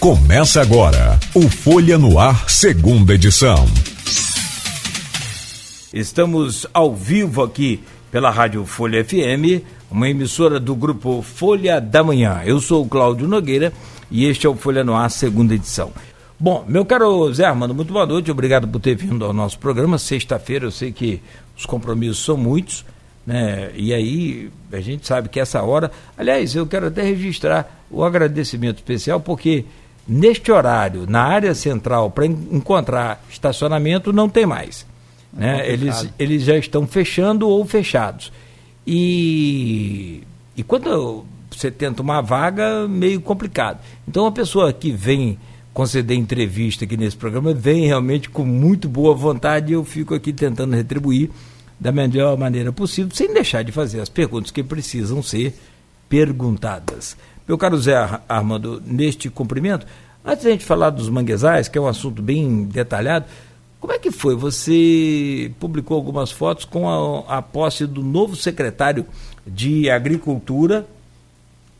Começa agora o Folha no Ar, segunda edição. Estamos ao vivo aqui pela Rádio Folha FM, uma emissora do grupo Folha da Manhã. Eu sou o Cláudio Nogueira e este é o Folha no Ar, segunda edição. Bom, meu caro Zé Armando, muito boa noite, obrigado por ter vindo ao nosso programa. Sexta-feira eu sei que os compromissos são muitos, né? E aí a gente sabe que essa hora, aliás, eu quero até registrar o agradecimento especial porque neste horário, na área central, para encontrar estacionamento, não tem mais. Né? É eles, eles já estão fechando ou fechados. E, e quando você tenta uma vaga, meio complicado. Então, a pessoa que vem conceder entrevista aqui nesse programa vem realmente com muito boa vontade e eu fico aqui tentando retribuir da melhor maneira possível, sem deixar de fazer as perguntas que precisam ser perguntadas. Meu caro Zé Armando, neste cumprimento, antes da gente falar dos manguezais, que é um assunto bem detalhado, como é que foi? Você publicou algumas fotos com a, a posse do novo secretário de Agricultura,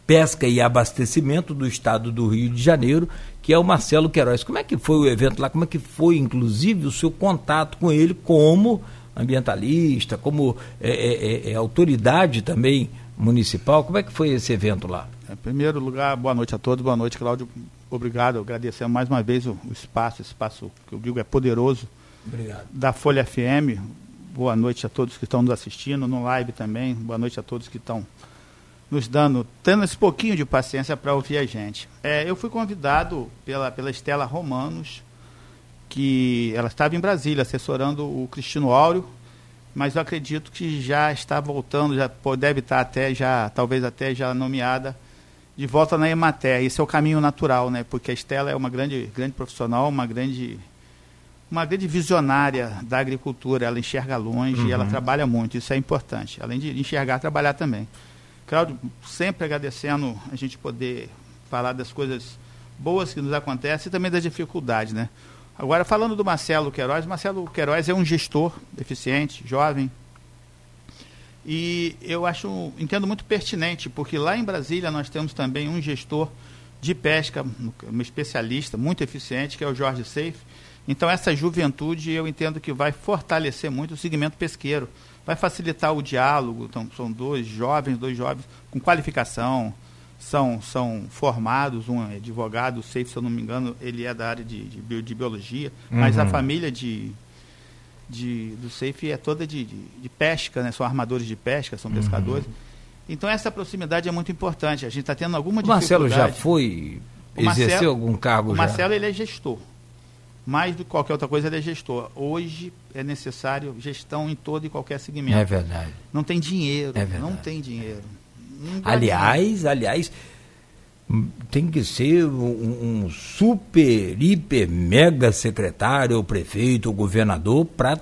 Pesca e Abastecimento do Estado do Rio de Janeiro, que é o Marcelo Queiroz. Como é que foi o evento lá? Como é que foi, inclusive, o seu contato com ele como ambientalista, como é, é, é, é autoridade também municipal? Como é que foi esse evento lá? Em primeiro lugar, boa noite a todos, boa noite, Cláudio. Obrigado, agradecendo mais uma vez o, o espaço, esse espaço que eu digo é poderoso Obrigado. da Folha FM. Boa noite a todos que estão nos assistindo, no live também. Boa noite a todos que estão nos dando, tendo esse pouquinho de paciência para ouvir a gente. É, eu fui convidado pela, pela Estela Romanos, que ela estava em Brasília assessorando o Cristino Áureo, mas eu acredito que já está voltando, já deve estar até já, talvez até já nomeada de volta na Emater. Esse é o caminho natural, né? Porque a Estela é uma grande, grande profissional, uma grande uma grande visionária da agricultura, ela enxerga longe uhum. e ela uhum. trabalha muito, isso é importante. Além de enxergar, trabalhar também. Cláudio, sempre agradecendo a gente poder falar das coisas boas que nos acontecem e também das dificuldades, né? Agora, falando do Marcelo Queiroz, Marcelo Queiroz é um gestor eficiente, jovem, e eu acho, entendo muito pertinente, porque lá em Brasília nós temos também um gestor de pesca, um especialista muito eficiente, que é o Jorge Seif. Então, essa juventude eu entendo que vai fortalecer muito o segmento pesqueiro vai facilitar o diálogo. Então, são dois jovens, dois jovens com qualificação, são, são formados, um é advogado, o Seif, se eu não me engano, ele é da área de, de, de biologia, uhum. mas a família de, de, do Seif é toda de, de, de, pesca, né? são armadores de pesca, são uhum. pescadores. Então essa proximidade é muito importante. A gente está tendo alguma o dificuldade. O Marcelo já foi, exerceu Marcelo, algum cargo o já? Marcelo ele é gestor mais do que qualquer outra coisa, ele é gestor. Hoje é necessário gestão em todo e qualquer segmento. É verdade. Não tem dinheiro. É não tem dinheiro. Não aliás, dinheiro. aliás, tem que ser um, um, super, hiper, mega secretário, ou prefeito, ou governador, para.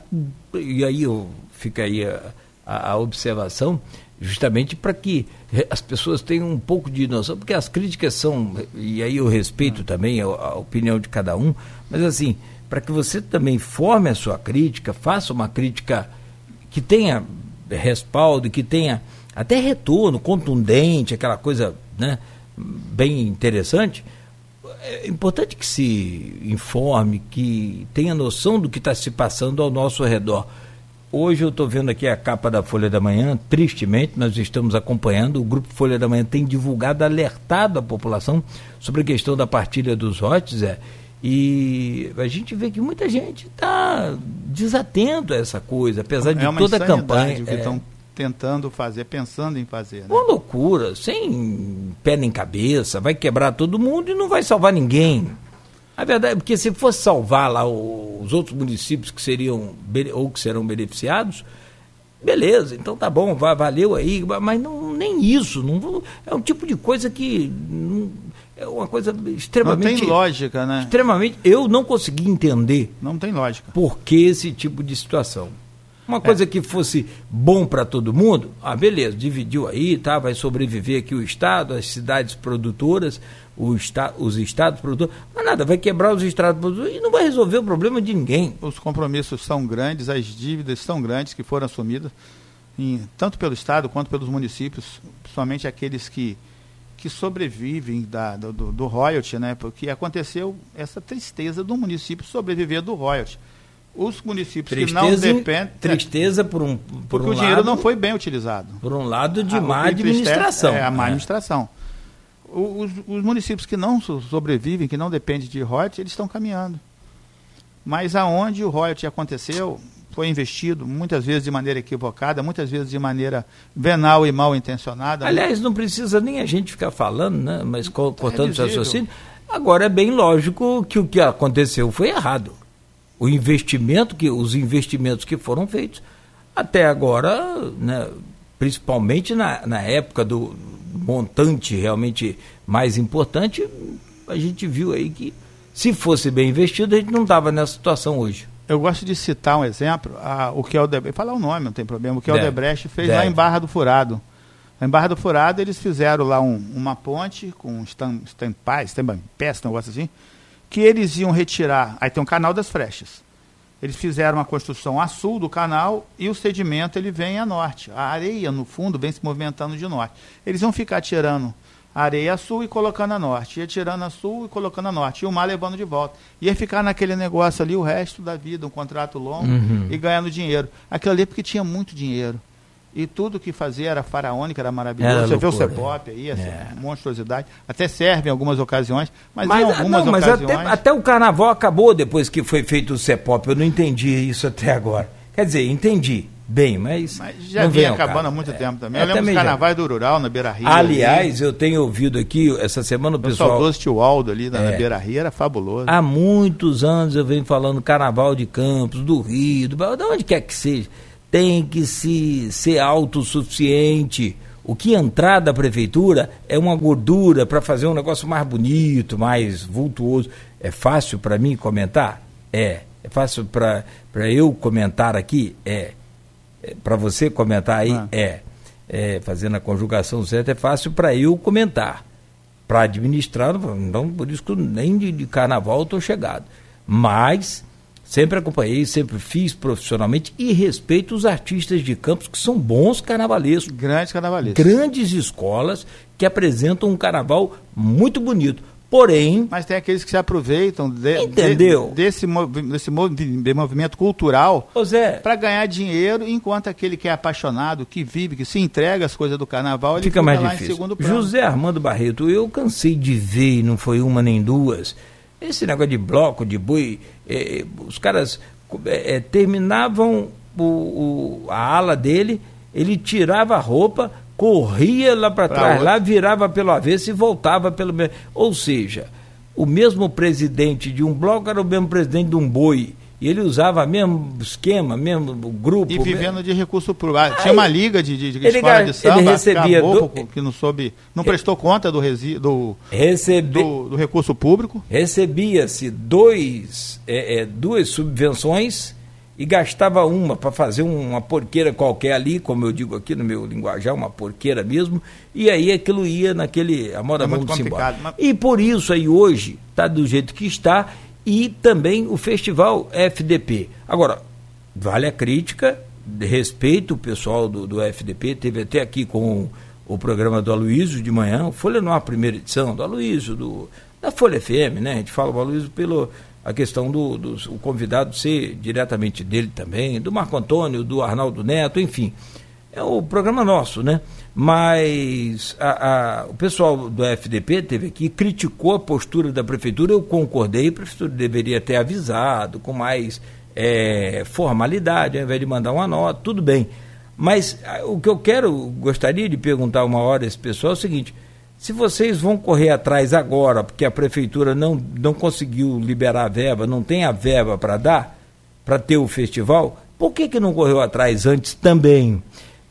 E aí fica aí a, a, a observação justamente para que as pessoas tenham um pouco de noção, porque as críticas são, e aí eu respeito também a, a opinião de cada um, mas assim, para que você também forme a sua crítica, faça uma crítica que tenha respaldo, que tenha até retorno contundente, aquela coisa né, bem interessante, é importante que se informe, que tenha noção do que está se passando ao nosso redor Hoje eu estou vendo aqui a capa da Folha da Manhã, tristemente, nós estamos acompanhando. O Grupo Folha da Manhã tem divulgado, alertado a população sobre a questão da partilha dos lotes, é, e a gente vê que muita gente está desatento a essa coisa, apesar de é toda a campanha. Estão tentando fazer, pensando em fazer. Né? Uma loucura, sem pé nem cabeça, vai quebrar todo mundo e não vai salvar ninguém. A verdade é porque se fosse salvar lá os outros municípios que seriam ou que serão beneficiados, beleza, então tá bom, valeu aí, mas não, nem isso, não, é um tipo de coisa que não, é uma coisa extremamente. Não tem lógica, né? Extremamente. Eu não consegui entender. Não tem lógica. Por que esse tipo de situação? Uma coisa é. que fosse bom para todo mundo, ah, beleza, dividiu aí, tá, vai sobreviver aqui o Estado, as cidades produtoras, esta, os estados produtores, mas nada, vai quebrar os estados produtores e não vai resolver o problema de ninguém. Os compromissos são grandes, as dívidas são grandes que foram assumidas, em, tanto pelo Estado quanto pelos municípios, principalmente aqueles que, que sobrevivem da, do, do royalty, né? Porque aconteceu essa tristeza do município sobreviver do royalty. Os municípios tristeza, que não dependem. Tristeza por um. Por porque um o dinheiro lado, não foi bem utilizado. Por um lado de a, má administração. É, a má é. administração. Os, os, municípios que não sobrevivem, que não dependem de royalty, eles estão caminhando. Mas aonde o royalty aconteceu, foi investido muitas vezes de maneira equivocada, muitas vezes de maneira venal e mal intencionada. Aliás, não precisa nem a gente ficar falando, né? mas cortando é o raciocínio. Agora é bem lógico que o que aconteceu foi errado. O investimento que os investimentos que foram feitos até agora, né, principalmente na, na época do montante realmente mais importante, a gente viu aí que se fosse bem investido, a gente não estava nessa situação hoje. Eu gosto de citar um exemplo, a, o que é o Debrecht, falar o nome, não tem problema, o que é o Debrecht fez Deve. lá em Barra do Furado. Em Barra do Furado eles fizeram lá um, uma ponte com estampais, pés, um negócio assim, que eles iam retirar, aí tem um canal das frechas. Eles fizeram uma construção a sul do canal e o sedimento ele vem a norte. A areia no fundo vem se movimentando de norte. Eles vão ficar tirando areia a sul e colocando a norte. Ia tirando a sul e colocando a norte. E o mar levando de volta. Ia ficar naquele negócio ali o resto da vida, um contrato longo uhum. e ganhando dinheiro. Aquilo ali é porque tinha muito dinheiro. E tudo que fazia era faraônico, era maravilhoso. Era Você loucura, vê o Cepop aí, essa é. monstruosidade. Até serve em algumas ocasiões, mas, mas em algumas não, mas ocasiões... Até, até, o carnaval acabou depois que foi feito o Cepop. Eu não entendi isso até agora. Quer dizer, entendi bem, mas. Mas já vem acabando há muito é, tempo também. É, eu lembro dos carnavais do Rural, na Beira Rio. Aliás, ali. eu tenho ouvido aqui, essa semana o pessoal. O saudoso tio Aldo ali na, é, na Beira Rio era fabuloso. Há muitos anos eu venho falando carnaval de Campos, do Rio, do, de onde quer que seja. Tem que se ser autossuficiente. O que entrar da prefeitura é uma gordura para fazer um negócio mais bonito, mais vultuoso. É fácil para mim comentar? É. É fácil para eu comentar aqui? É para você comentar aí, ah. é, é, fazendo a conjugação certa, é fácil para eu comentar. Para administrar, então por isso que nem de, de carnaval estou chegado. Mas sempre acompanhei, sempre fiz profissionalmente e respeito os artistas de campos que são bons carnavalescos. Grandes carnavalescos. Grandes escolas que apresentam um carnaval muito bonito. Porém. Mas tem aqueles que se aproveitam de, entendeu? De, desse, desse movimento cultural para ganhar dinheiro, enquanto aquele que é apaixonado, que vive, que se entrega às coisas do carnaval, ele fica, fica mais difícil. José Armando Barreto, eu cansei de ver, não foi uma nem duas, esse negócio de bloco, de boi, é, os caras é, terminavam o, o, a ala dele, ele tirava a roupa, corria lá para trás, lá virava pelo avesso e voltava pelo mesmo. Ou seja, o mesmo presidente de um bloco era o mesmo presidente de um boi. E ele usava o mesmo esquema, mesmo grupo. E vivendo mesmo... de recurso público. Ah, tinha uma liga de, de, de ele, escola de samba, ele recebia do... que não soube, não prestou conta do, resi... do, Recebe... do, do recurso público. Recebia-se dois, é, é, duas subvenções e gastava uma para fazer uma porqueira qualquer ali, como eu digo aqui no meu linguajar, uma porqueira mesmo, e aí aquilo ia naquele. A moda é muito complicado. Mas... E por isso aí hoje está do jeito que está, e também o festival FDP. Agora, vale a crítica, respeito o pessoal do, do FDP, teve até aqui com o, programa do Aloysio de manhã, Folha no ar, primeira edição, do Aloysio, do, da Folha FM, né? A gente fala o Aloysio pelo a questão do, do o convidado ser diretamente dele também, do Marco Antônio, do Arnaldo Neto, enfim. É o programa nosso, né? Mas a, a, o pessoal do FDP teve aqui, criticou a postura da prefeitura, eu concordei, a prefeitura deveria ter avisado com mais é, formalidade, ao invés de mandar uma nota, tudo bem. Mas o que eu quero, gostaria de perguntar uma hora a esse pessoal é o seguinte: se vocês vão correr atrás agora, porque a prefeitura não, não conseguiu liberar a verba, não tem a verba para dar, para ter o festival, por que, que não correu atrás antes também?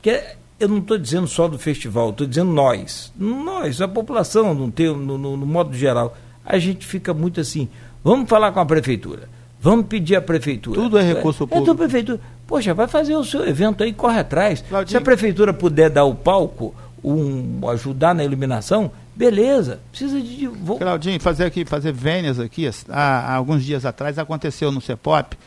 Que eu não estou dizendo só do festival, estou dizendo nós. Nós, a população, no, no, no, no modo geral. A gente fica muito assim, vamos falar com a prefeitura, vamos pedir à prefeitura. Tudo é recurso é, público. É, prefeitura. Poxa, vai fazer o seu evento aí, corre atrás. Claudinho. Se a prefeitura puder dar o palco um, ajudar na iluminação, beleza. Precisa de. Vou... Claudinho, fazer aqui, fazer vênias aqui. Há, há, alguns dias atrás aconteceu no CEPOP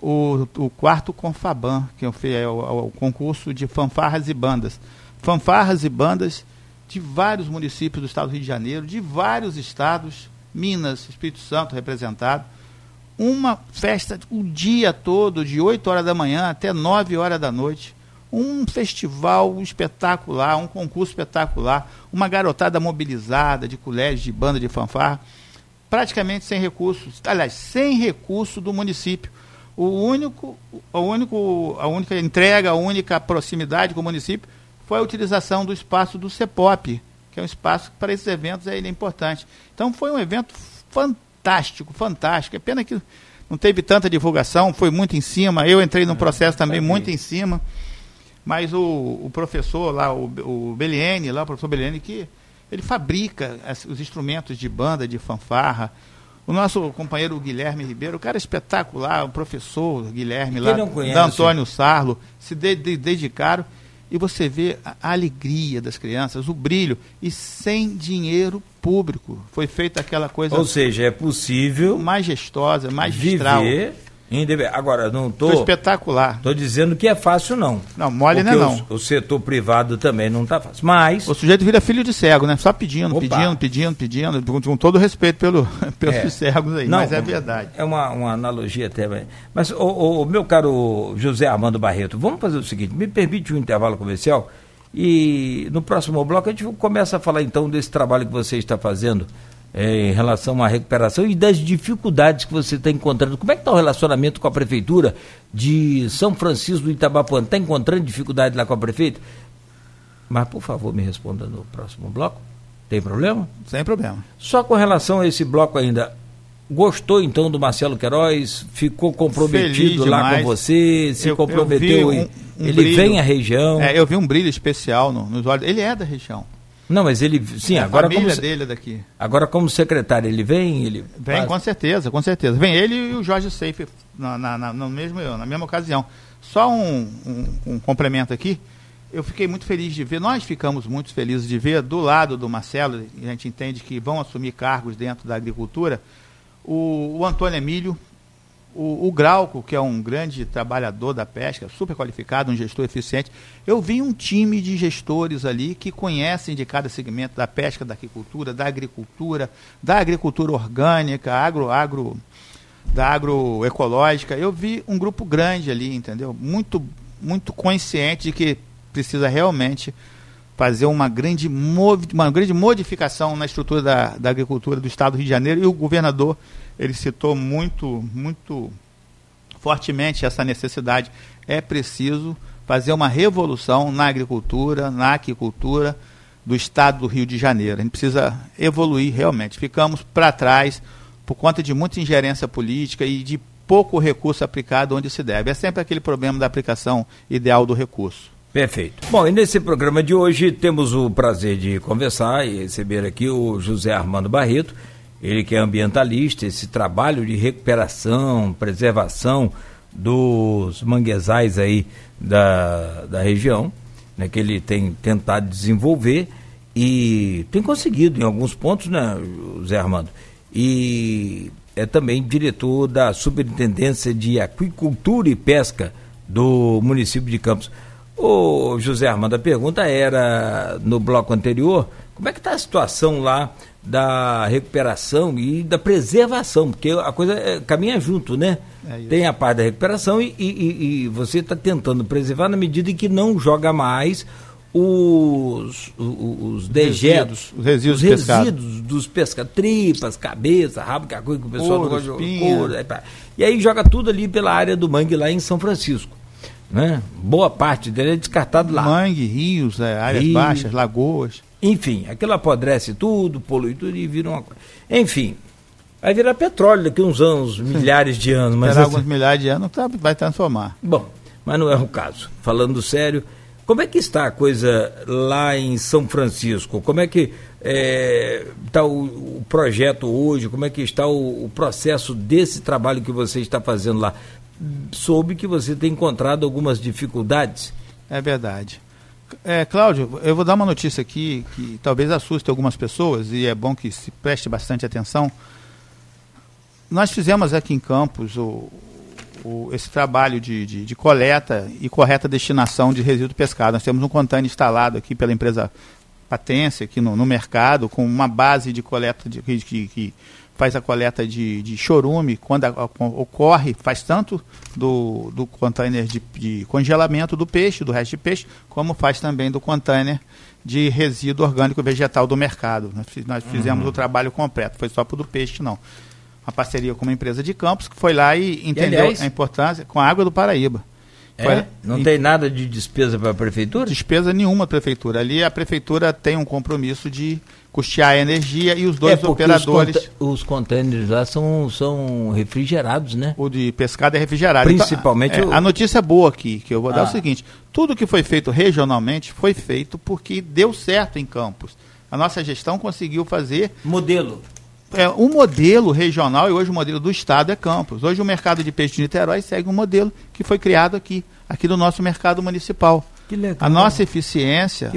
o, o quarto Confaban, que é o, o concurso de fanfarras e bandas. Fanfarras e bandas de vários municípios do estado do Rio de Janeiro, de vários estados, Minas, Espírito Santo representado. Uma festa o dia todo, de 8 horas da manhã até 9 horas da noite. Um festival espetacular, um concurso espetacular, uma garotada mobilizada de colégios, de banda de fanfarra, praticamente sem recursos, aliás, sem recurso do município. O único, o único, a única entrega, a única proximidade com o município foi a utilização do espaço do CEPOP, que é um espaço que para esses eventos é, ele é importante. Então foi um evento fantástico, fantástico. É pena que não teve tanta divulgação, foi muito em cima. Eu entrei no é, processo também muito em cima. Mas o, o professor lá, o, o Beliene, lá, o professor Beliene, que ele fabrica as, os instrumentos de banda, de fanfarra. O nosso companheiro Guilherme Ribeiro, o cara espetacular, o professor Guilherme lá, da Antônio Sarlo, se de, de, dedicaram e você vê a alegria das crianças, o brilho, e sem dinheiro público. Foi feita aquela coisa. Ou seja, é possível. Majestosa, magistral. Viver Agora, não estou. Tô, espetacular. Estou dizendo que é fácil, não. Não, mole não é não. O, o, setor privado também não está fácil. Mas. O sujeito vira filho de cego, né? Só pedindo, Opa. pedindo, pedindo, pedindo, com todo respeito pelo, pelos é. cegos aí. Não, mas é verdade. É uma, uma analogia até. Mas, o, o meu caro José Armando Barreto, vamos fazer o seguinte: me permite um intervalo comercial e no próximo bloco a gente começa a falar então desse trabalho que você está fazendo é, em relação à recuperação e das dificuldades que você está encontrando. Como é que está o relacionamento com a prefeitura de São Francisco do Itabapuã? Está encontrando dificuldade lá com a prefeita? Mas, por favor, me responda no próximo bloco. Tem problema? Sem problema. Só com relação a esse bloco ainda, gostou então do Marcelo Queiroz? Ficou comprometido lá com você? Se eu, comprometeu? Eu um, um ele brilho, vem à região? É, eu vi um brilho especial no, nos olhos. Ele é da região. Não, mas ele, sim, é agora a família como dele é daqui. Agora como secretário ele vem, ele vem faz... com certeza, com certeza. Vem ele e o Jorge Seife na, na, na, no mesmo, na mesma ocasião. Só um, um, um, complemento aqui. Eu fiquei muito feliz de ver, nós ficamos muito felizes de ver do lado do Marcelo, a gente entende que vão assumir cargos dentro da agricultura, o, o Antônio Emílio, o, o Grauco, que é um grande trabalhador da pesca, super qualificado, um gestor eficiente, eu vi um time de gestores ali que conhecem de cada segmento da pesca, da agricultura, da agricultura, da agricultura orgânica, agro, agro, da agroecológica. Eu vi um grupo grande ali, entendeu? Muito, muito consciente de que precisa realmente fazer uma grande, uma grande modificação na estrutura da, da agricultura do Estado do Rio de Janeiro e o governador ele citou muito, muito fortemente essa necessidade. É preciso fazer uma revolução na agricultura, na aquicultura do estado do Rio de Janeiro. A gente precisa evoluir realmente. Ficamos para trás por conta de muita ingerência política e de pouco recurso aplicado onde se deve. É sempre aquele problema da aplicação ideal do recurso. Perfeito. Bom, e nesse programa de hoje temos o prazer de conversar e receber aqui o José Armando Barreto, ele que é ambientalista, esse trabalho de recuperação, preservação dos manguezais aí da, da região, né, que ele tem tentado desenvolver e tem conseguido em alguns pontos, né, Zé Armando? E é também diretor da Superintendência de Aquicultura e Pesca do município de Campos. Ô José Armando, a pergunta era no bloco anterior, como é que está a situação lá da recuperação e da preservação, porque a coisa é, caminha junto, né? É Tem a parte da recuperação e, e, e você está tentando preservar na medida em que não joga mais os, os, os dejetos, os resíduos, os resíduos dos pescadores, tripas, cabeça, rabo, que é a coisa que o pessoal não gosta de couro, E aí joga tudo ali pela área do mangue lá em São Francisco. Né? Boa parte dele é descartado lá. Mangue, rios, é, áreas baixas, lagoas. Enfim, aquilo apodrece tudo, polui tudo e vira uma coisa. Enfim, vai virar petróleo daqui uns anos, milhares de anos. Mas assim, alguns milhares de anos tá, vai transformar. Bom, mas não é o caso. Falando sério, como é que está a coisa lá em São Francisco? Como é que está é, tá o, o, projeto hoje? Como é que está o, o, processo desse trabalho que você está fazendo lá? Soube que você tem encontrado algumas dificuldades. É verdade. É, Cláudio, eu vou dar uma notícia aqui que talvez assuste algumas pessoas e é bom que se preste bastante atenção. Nós fizemos aqui em Campos o, o, esse trabalho de, de, de, coleta e correta destinação de resíduo pescado. Nós temos um container instalado aqui pela empresa patência aqui no, no mercado, com uma base de coleta de, que, que faz a coleta de, de chorume, quando a, a, ocorre, faz tanto do, do container de, de, congelamento do peixe, do resto de peixe, como faz também do container de resíduo orgânico vegetal do mercado. Nós, nós fizemos uhum. o trabalho completo, foi só para o do peixe, não. Uma parceria com uma empresa de campos que foi lá e entendeu e, aliás, a importância com a água do Paraíba. É? Não tem nada de despesa para a prefeitura? Despesa nenhuma prefeitura. Ali a prefeitura tem um compromisso de custear a energia e os dois é operadores. Os, os contêineres lá são, são refrigerados, né? O de pescado é refrigerado. Então, Principalmente. Então, é, o... A notícia boa aqui, que eu vou ah. dar é o seguinte: tudo que foi feito regionalmente foi feito porque deu certo em Campos. A nossa gestão conseguiu fazer. Modelo. É, um modelo regional e hoje o modelo do Estado é Campos. Hoje o mercado de peixe de Niterói segue um modelo que foi criado aqui, aqui do nosso mercado municipal. Que legal. A nossa eficiência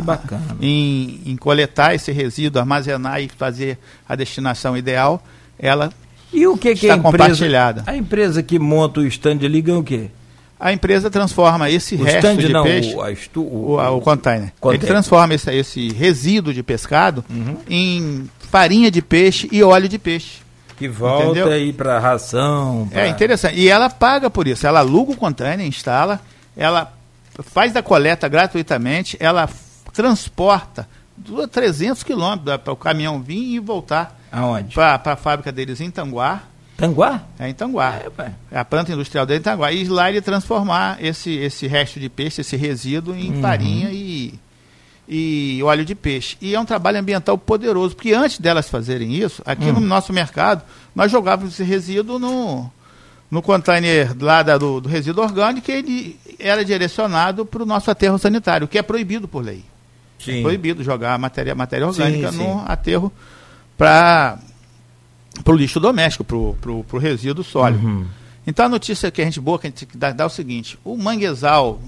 em, em coletar esse resíduo, armazenar e fazer a destinação ideal, ela e o que, que está a empresa, compartilhada. A empresa que monta o stand ali ganha o quê? A empresa transforma esse o resto stand, de não, peixe, o, estu, o, o, o, container. container. Ele transforma esse, esse resíduo de pescado uhum. em farinha de peixe e óleo de peixe. Que volta entendeu? aí para ração. Pra... É interessante. E ela paga por isso. Ela aluga o container, instala, ela faz a coleta gratuitamente, ela transporta 300 quilômetros para o caminhão vir e voltar. Aonde? Para a fábrica deles em Tanguá. Tanguá? É em Tanguá. É, é a planta industrial dele em Tanguá. E lá ele transformar esse, esse resto de peixe, esse resíduo, em uhum. farinha e, e óleo de peixe. E é um trabalho ambiental poderoso, porque antes delas fazerem isso, aqui uhum. no nosso mercado, nós jogávamos esse resíduo no, no container lá da, do, do, resíduo orgânico, ele era direcionado para o nosso aterro sanitário, que é proibido por lei. Sim. É proibido jogar matéria, matéria orgânica sim, sim. no aterro para o lixo doméstico, para o resíduo sólido. Uhum. Então a notícia que a gente boa que a gente dá, dá é o seguinte: o manguezal,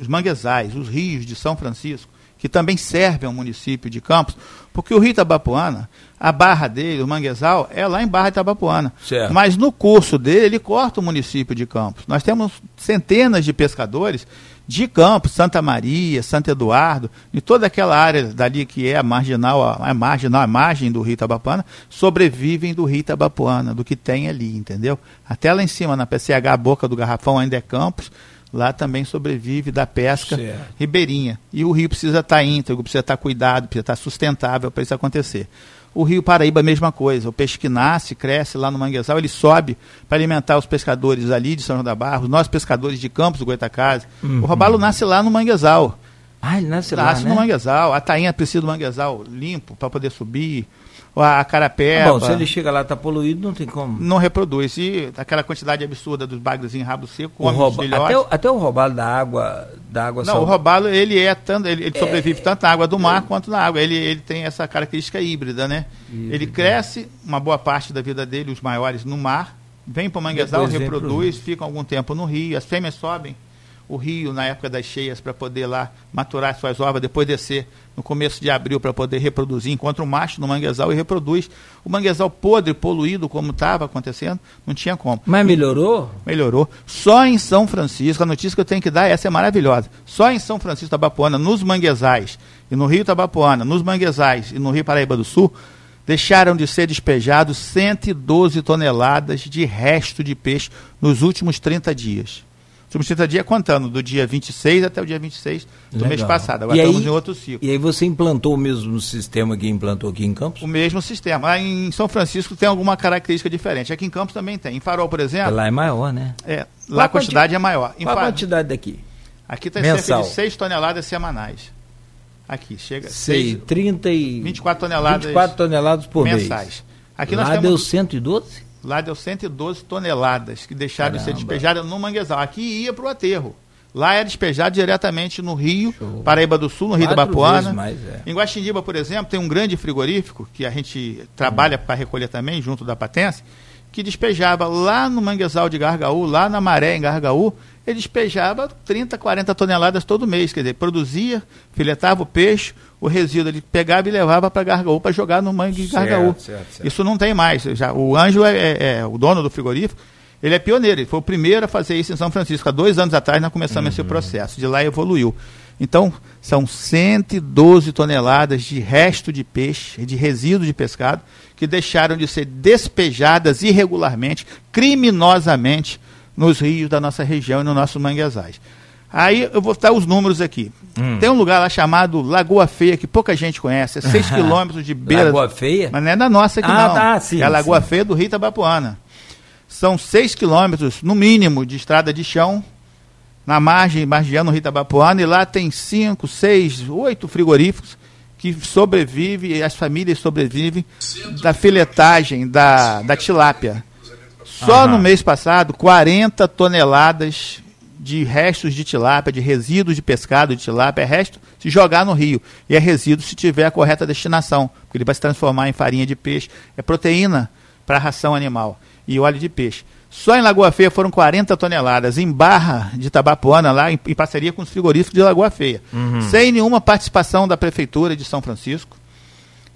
os manguezais, os rios de São Francisco, que também servem ao município de Campos, porque o Rio Itabapuana, a barra dele, o manguezal, é lá em Barra Itabapuana. Certo. Mas no curso dele, ele corta o município de Campos. Nós temos centenas de pescadores de Campos, Santa Maria, Santo Eduardo, e toda aquela área dali que é a marginal, a, a marginal, a margem do Rio Itabapuana, sobrevivem do Rio Itabapuana, do que tem ali, entendeu? Até lá em cima, na PCH, a boca do garrafão ainda é Campos, lá também sobrevive da pesca certo. ribeirinha. E o rio precisa estar tá íntegro, precisa estar tá cuidado, precisa estar tá sustentável para isso acontecer. O Rio Paraíba, a mesma coisa. O peixe que nasce, cresce lá no manguezal, ele sobe para alimentar os pescadores ali de São João da Barra, os nossos pescadores de Campos do Goitacazes. Uhum. O robalo nasce lá no manguezal. Ah, ele nasce, nasce lá, Nasce no né? manguezal. A tainha precisa do manguezal limpo para poder subir a carapé. Ah, bom, se ele chega lá está poluído, não tem como. Não reproduz. E aquela quantidade absurda dos bagres em rabo seco, o rouba, até, o, até o robalo da água, da água Não, sal... o robalo ele é tanto, ele, ele é, sobrevive tanto na água do mar é, quanto na água. Ele, ele tem essa característica híbrida, né? Híbrida. Ele cresce uma boa parte da vida dele, os maiores no mar, vem para o manguezal, reproduz, ficam algum tempo no rio, as fêmeas sobem o rio na época das cheias para poder lá maturar suas ovas, depois descer no começo de abril para poder reproduzir, encontra um macho no manguezal e reproduz. O manguezal podre, poluído, como estava acontecendo, não tinha como. Mas melhorou? Melhorou. Só em São Francisco, a notícia que eu tenho que dar, essa é maravilhosa. Só em São Francisco Tabapuana, nos manguezais, e no Rio Tabapuana, nos manguezais e no Rio Paraíba do Sul, deixaram de ser despejados 112 toneladas de resto de peixe nos últimos 30 dias. 30 dias contando, do dia 26 até o dia 26 do Legal. mês passado. Agora e estamos aí, em outro ciclo. E aí você implantou o mesmo sistema que implantou aqui em Campos? O mesmo sistema. Lá em São Francisco tem alguma característica diferente. Aqui em Campos também tem. Em Farol, por exemplo. Lá é maior, né? É. Lá a quantidade é maior. Em Qual a quantidade daqui? Aqui está cerca de 6 toneladas semanais. Aqui, chega. Sei, 6, 30 e. 24 toneladas. 24 toneladas por mensais. mês. Aqui Lá nós temos... deu 112? Lá deu 112 toneladas que deixaram Caramba. de ser despejadas no manguezal. Aqui ia para o aterro. Lá é despejado diretamente no Rio, Show. Paraíba do Sul, no Rio Quatro da Bapuana. Mais, é. Em Guaxindiba, por exemplo, tem um grande frigorífico que a gente trabalha hum. para recolher também, junto da Patência, que despejava lá no manguezal de Gargaú, lá na maré em Gargaú, ele despejava 30, 40 toneladas todo mês. Quer dizer, produzia, filetava o peixe, o resíduo ele pegava e levava para Gargaú para jogar no mangue de Gargaú. Certo, certo. Isso não tem mais. Já, o Ângelo é, é, é, o dono do frigorífico, ele é pioneiro, ele foi o primeiro a fazer isso em São Francisco. Há dois anos atrás nós começamos uhum. esse processo. De lá evoluiu. Então, são 112 toneladas de resto de peixe, de resíduo de pescado, que deixaram de ser despejadas irregularmente, criminosamente, nos rios da nossa região e nos nossos manguezais. Aí eu vou dar os números aqui. Hum. Tem um lugar lá chamado Lagoa Feia, que pouca gente conhece, é 6 quilômetros de beira. Lagoa Feia? Mas não é da nossa aqui, ah, não. Tá, sim, é a Lagoa sim. Feia do Rio Itabapuana. São 6 quilômetros, no mínimo, de estrada de chão, na margem, margeando o Rio Itabapuana, e lá tem 5, 6, 8 frigoríficos que sobrevivem, as famílias sobrevivem da filetagem da, da tilápia. Só Aham. no mês passado, 40 toneladas de restos de tilápia, de resíduos de pescado de tilápia, é resto se jogar no rio. E é resíduo se tiver a correta destinação, porque ele vai se transformar em farinha de peixe. É proteína para ração animal e óleo de peixe. Só em Lagoa Feia foram 40 toneladas, em Barra de Tabapuana, lá em, em parceria com os frigoríficos de Lagoa Feia. Uhum. Sem nenhuma participação da Prefeitura de São Francisco.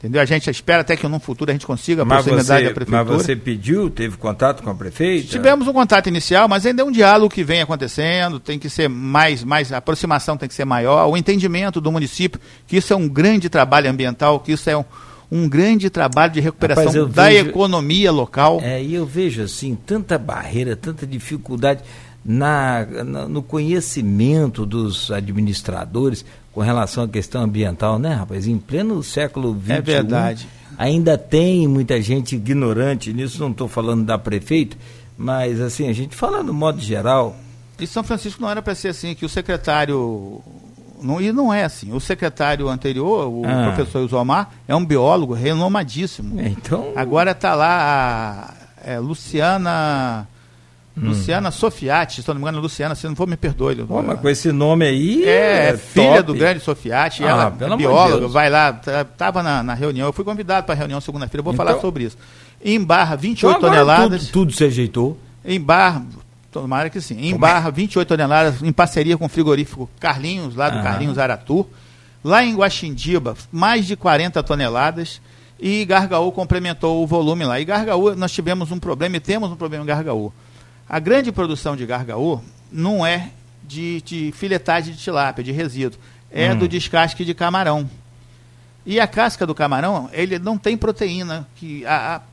Entendeu? A gente espera até que no futuro a gente consiga a mas proximidade você, da prefeitura. Mas você pediu, teve contato com a prefeita? Tivemos um contato inicial, mas ainda é um diálogo que vem acontecendo, tem que ser mais, mais, a aproximação tem que ser maior, o entendimento do município, que isso é um grande trabalho ambiental, que isso é um, um grande trabalho de recuperação Rapaz, da vejo, economia local. É, e eu vejo assim, tanta barreira, tanta dificuldade na, na, no conhecimento dos administradores com relação à questão ambiental, né, rapaz? Em pleno século XXI. É verdade. Ainda tem muita gente ignorante nisso, não estou falando da prefeita, mas assim, a gente fala no modo geral. E São Francisco não era para ser assim, que o secretário. Não, e não é assim. O secretário anterior, o ah. professor Isomar, é um biólogo renomadíssimo. É, então... Agora está lá a é, Luciana. Hum. Luciana Sofiati, se não me engano, Luciana, se não for, me perdoe. Pô, mas com esse nome aí. É, é filha top. do grande Sofiati, ah, ela é bióloga, vai lá, estava na, na, reunião, eu fui convidado para a reunião segunda-feira, vou então, falar sobre isso. Em Barra, 28 então toneladas. Tudo, tudo se ajeitou. Em Barra, tomara que sim. Em Como é? Barra, 28 toneladas, em parceria com o frigorífico Carlinhos, lá do. Carlinhos Aratu. Lá em Guaxindiba, mais de 40 toneladas. E Gargaú complementou o volume lá. E Gargaú, nós tivemos um problema e temos um problema em Gargaú a grande produção de gargaú não é de, de filetagem de tilápia, de resíduo, é hum. do descasque de camarão. E a casca do camarão, ele não tem proteína, que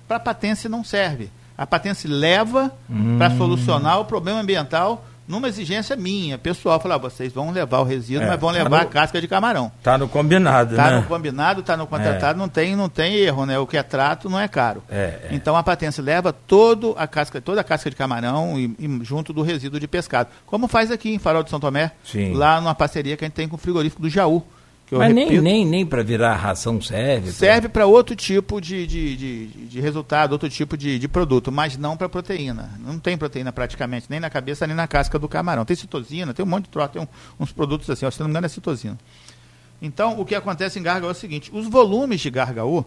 para patência não serve. A patência leva hum. para solucionar o problema ambiental numa exigência minha, pessoal, falar, ah, vocês vão levar o resíduo, é, mas vão tá levar no, a casca de camarão. Tá no combinado, tá né? Tá no combinado, tá no contratado, é. não tem, não tem erro, né? O que é trato não é caro. É, é. então a patência leva todo a casca, toda a casca de camarão e, e, junto do resíduo de pescado. Como faz aqui em Farol de São Tomé, Sim. lá numa parceria que a gente tem com o frigorífico do Jaú. Mas repito, nem, nem, nem para virar ração serve? Serve para outro tipo de, de, de, de, resultado, outro tipo de, de produto, mas não para proteína. Não tem proteína praticamente, nem na cabeça, nem na casca do camarão. Tem citosina, tem um monte de troço, tem um, uns produtos assim, se não me engano é citosina. Então, o que acontece em Gargaú é o seguinte, os volumes de Gargaú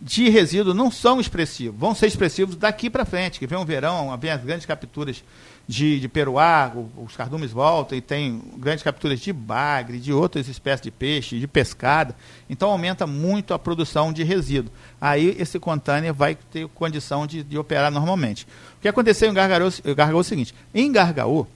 de resíduo não são expressivos, vão ser expressivos daqui para frente, que vem o verão, vem as grandes capturas de, de peruá, os cardumes voltam e tem grandes capturas de bagre, de outras espécies de peixe, de pescada. Então aumenta muito a produção de resíduo. Aí esse container vai ter condição de, de operar normalmente. O que aconteceu em Gargaú, Gargaú é o seguinte: em Gargaú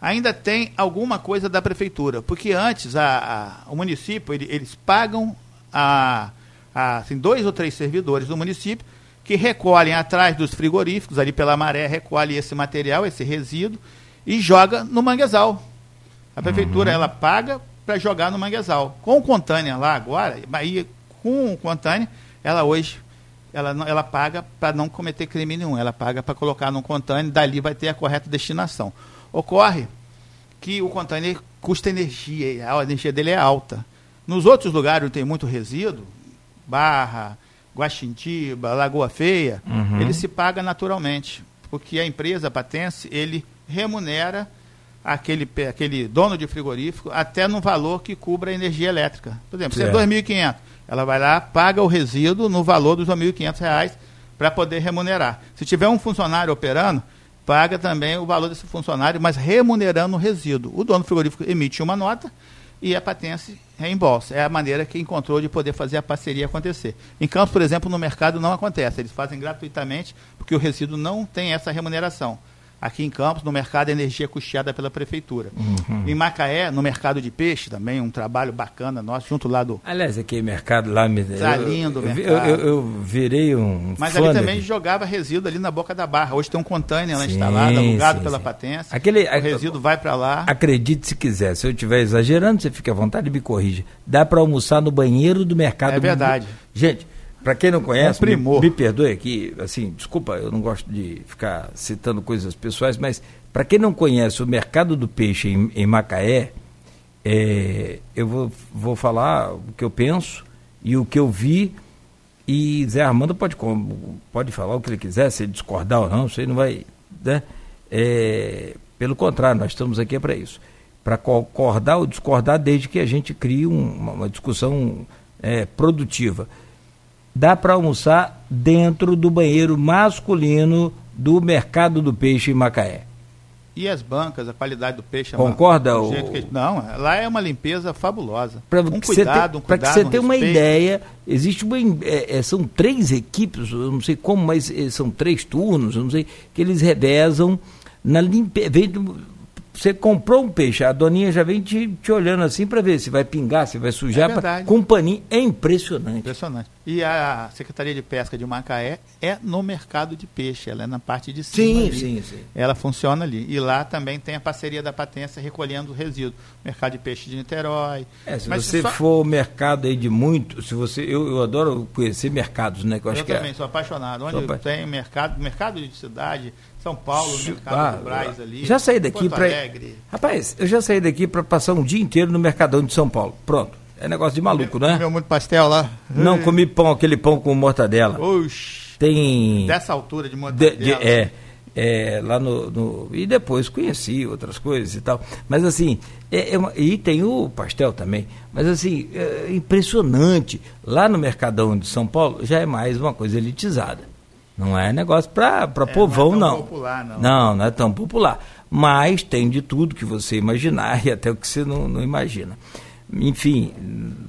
ainda tem alguma coisa da prefeitura, porque antes a, a, o município ele, eles pagam a, a assim, dois ou três servidores do município que recolhem atrás dos frigoríficos, ali pela maré, recolhe esse material, esse resíduo, e joga no manguezal. A prefeitura, uhum. ela paga para jogar no manguezal. Com o Contânia lá agora, aí, com o Contânia, ela hoje, ela, ela paga para não cometer crime nenhum, ela paga para colocar no Contânia, dali vai ter a correta destinação. Ocorre que o Contânia custa energia, a energia dele é alta. Nos outros lugares onde tem muito resíduo, Barra, Guaxintiba, Lagoa Feia, uhum. ele se paga naturalmente, porque a empresa Patense, ele remunera aquele, aquele dono de frigorífico até no valor que cubra a energia elétrica. Por exemplo, se é 2.500, ela vai lá, paga o resíduo no valor dos R$ 2.500 para poder remunerar. Se tiver um funcionário operando, paga também o valor desse funcionário, mas remunerando o resíduo. O dono do frigorífico emite uma nota e a patente reembolsa. É a maneira que encontrou de poder fazer a parceria acontecer. Em Campos, por exemplo, no mercado não acontece. Eles fazem gratuitamente porque o resíduo não tem essa remuneração. Aqui em Campos, no mercado energia custeada pela prefeitura. Uhum. Em Macaé, no mercado de peixe também, um trabalho bacana nosso, junto lá do... Aliás, aquele mercado lá... Me... Tá lindo mercado. Eu, eu, eu, virei um Mas ali também jogava resíduo ali na boca da barra. Hoje tem um container lá instalado, alugado sim, pela sim. patência. Aquele, o resíduo vai para lá. Acredite se quiser, se eu estiver exagerando, você fica à vontade e me corrija. Dá para almoçar no banheiro do mercado. É verdade. Gente... Para quem não conhece, é me, me, perdoe aqui, assim, desculpa, eu não gosto de ficar citando coisas pessoais, mas para quem não conhece o mercado do peixe em, em Macaé, é, eu vou, vou falar o que eu penso e o que eu vi. E Zé Armando pode, pode falar o que ele quiser, se ele discordar ou não, isso aí não vai. Né? É, pelo contrário, nós estamos aqui para isso para concordar ou discordar, desde que a gente crie um, uma, uma, discussão é, produtiva dá para almoçar dentro do banheiro masculino do mercado do peixe em Macaé. E as bancas, a qualidade do peixe é Concorda? O... que, não, lá é uma limpeza fabulosa. Pra um cuidado, um Para que você tenha uma ideia, existe uma, é, é, são três equipes, eu não sei como, mas é, são três turnos, eu não sei, que eles revezam na limpeza você comprou um peixe, a doninha já vem te, te olhando assim para ver se vai pingar, se vai sujar. É pra, com um paninho. É impressionante. Impressionante. E a Secretaria de Pesca de Macaé é no mercado de peixe, ela é na parte de cima. Sim, ali. sim, sim. Ela funciona ali. E lá também tem a parceria da Patência recolhendo o resíduo. Mercado de peixe de Niterói. É, se Mas você só... for mercado aí de muito, se você. Eu, eu adoro conhecer mercados, né? eu, eu também é... sou apaixonado. Onde sou tem mercado, mercado de cidade, são Paulo, Mercado ah, do Braz ali. Já saí daqui para. Rapaz, eu já saí daqui para passar um dia inteiro no Mercadão de São Paulo. Pronto. É negócio de maluco, né? Comeu muito pastel lá? Não, comi pão, aquele pão com mortadela. Oxi. Tem. Dessa altura de mortadela. De, de, é. É, lá no, no, E depois conheci outras coisas e tal. Mas assim, é, é uma, e tem o pastel também. Mas assim, é impressionante. Lá no Mercadão de São Paulo já é mais uma coisa elitizada. Não é negócio para é, povão, não. É não. Popular, não. Não, não é tão popular. Mas tem de tudo que você imaginar e até o que você não, não imagina. Enfim,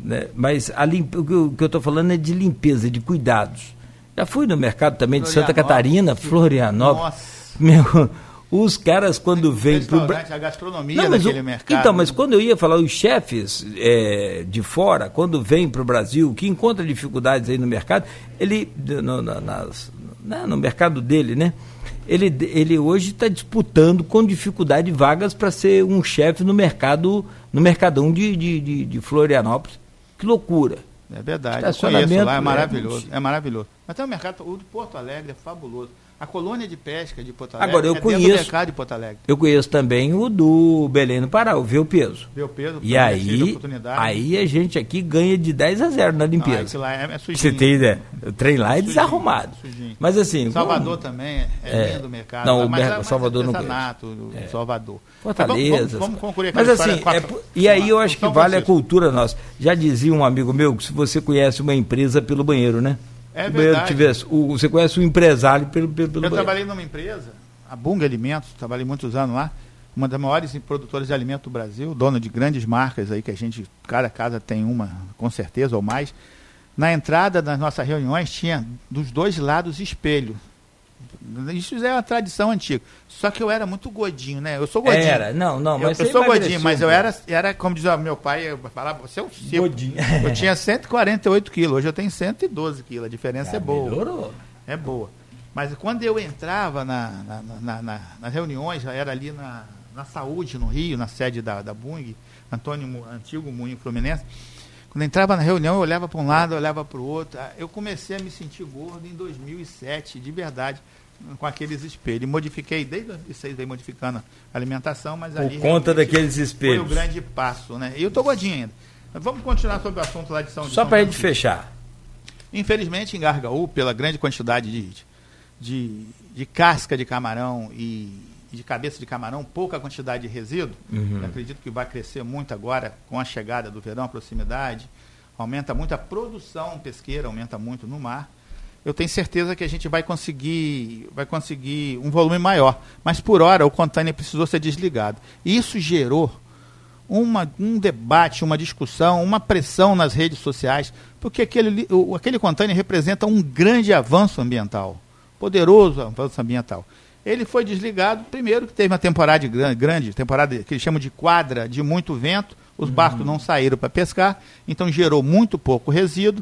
né? mas a limp... o que eu estou falando é de limpeza, de cuidados. Já fui no mercado também de Santa Catarina, Florianópolis. Nossa. Meu, os caras quando vêm para o a gastronomia não, daquele o... mercado. Então, mas quando eu ia falar os chefes é, de fora, quando vêm para o Brasil, que encontra dificuldades aí no mercado, ele no, nas, né, no mercado dele, né? Ele, ele hoje está disputando com dificuldade vagas para ser um chefe no mercado, no mercadão de, de, de, de Florianópolis. Que loucura. É verdade. Estacionamento lá, é maravilhoso. É, é maravilhoso. Mas tem um mercado, o de Porto Alegre é fabuloso. A colônia de pesca de Porto Alegre Agora, eu é conheço, mercado de Porto Alegre. Eu conheço também o do Belém no Pará, o Vê o Peso. Vê o Peso. E aí, aí a gente aqui ganha de 10 a 0 na limpeza. Ah, lá é, é Você tem ideia? O trem lá é, é desarrumado. Sujinho. Mas assim... Salvador como... também é, é lindo o mercado. Não, mas, o Salvador não é. Salvador. Fortaleza. Vamos, vamos, vamos Mas assim, é, e aí eu acho que vale a cultura nossa. Já dizia um amigo meu que se você conhece uma empresa pelo banheiro, né? É verdade. Tivesse, o, você conhece o empresário pelo, pelo, pelo Eu trabalhei numa empresa, a Bunga Alimentos, trabalhei muitos anos lá, uma das maiores produtoras de alimento do Brasil, dona de grandes marcas aí, que a gente, cada casa tem uma, com certeza, ou mais. Na entrada das nossas reuniões tinha dos dois lados espelho. Isso é uma tradição antiga. Só que eu era muito gordinho, né? Eu sou gordinho. Era, não, não, mas Eu, eu sou gordinho, mas eu era, era como diz meu pai, eu falava, você é um cipo. Gordinho. Eu tinha 148 quilos, hoje eu tenho 112 quilos, a diferença ah, é boa. Melhorou. É boa. Mas quando eu entrava na, na, na, na nas reuniões, já era ali na, na Saúde, no Rio, na sede da, da Bung, Antônio, antigo Moinho Fluminense, quando entrava na reunião, eu olhava para um lado, eu olhava para o outro. Eu comecei a me sentir gordo em 2007, de verdade com aqueles espelhos. Modifiquei, desde 2006 veio modificando a alimentação, mas Por ali... conta daqueles espelhos. Foi o grande passo, né? E eu estou gordinho ainda. Mas vamos continuar sobre o assunto lá de São Só para a gente fechar. Infelizmente, em Gargaú, pela grande quantidade de, de, de casca de camarão e de cabeça de camarão, pouca quantidade de resíduo, uhum. acredito que vai crescer muito agora com a chegada do verão, a proximidade, aumenta muito a produção pesqueira, aumenta muito no mar eu tenho certeza que a gente vai conseguir, vai conseguir um volume maior. Mas por hora o container precisou ser desligado. E isso gerou uma, um debate, uma discussão, uma pressão nas redes sociais, porque aquele, o, aquele container representa um grande avanço ambiental, poderoso avanço ambiental. Ele foi desligado, primeiro que teve uma temporada grande, temporada que eles chamam de quadra, de muito vento, os uhum. barcos não saíram para pescar, então gerou muito pouco resíduo.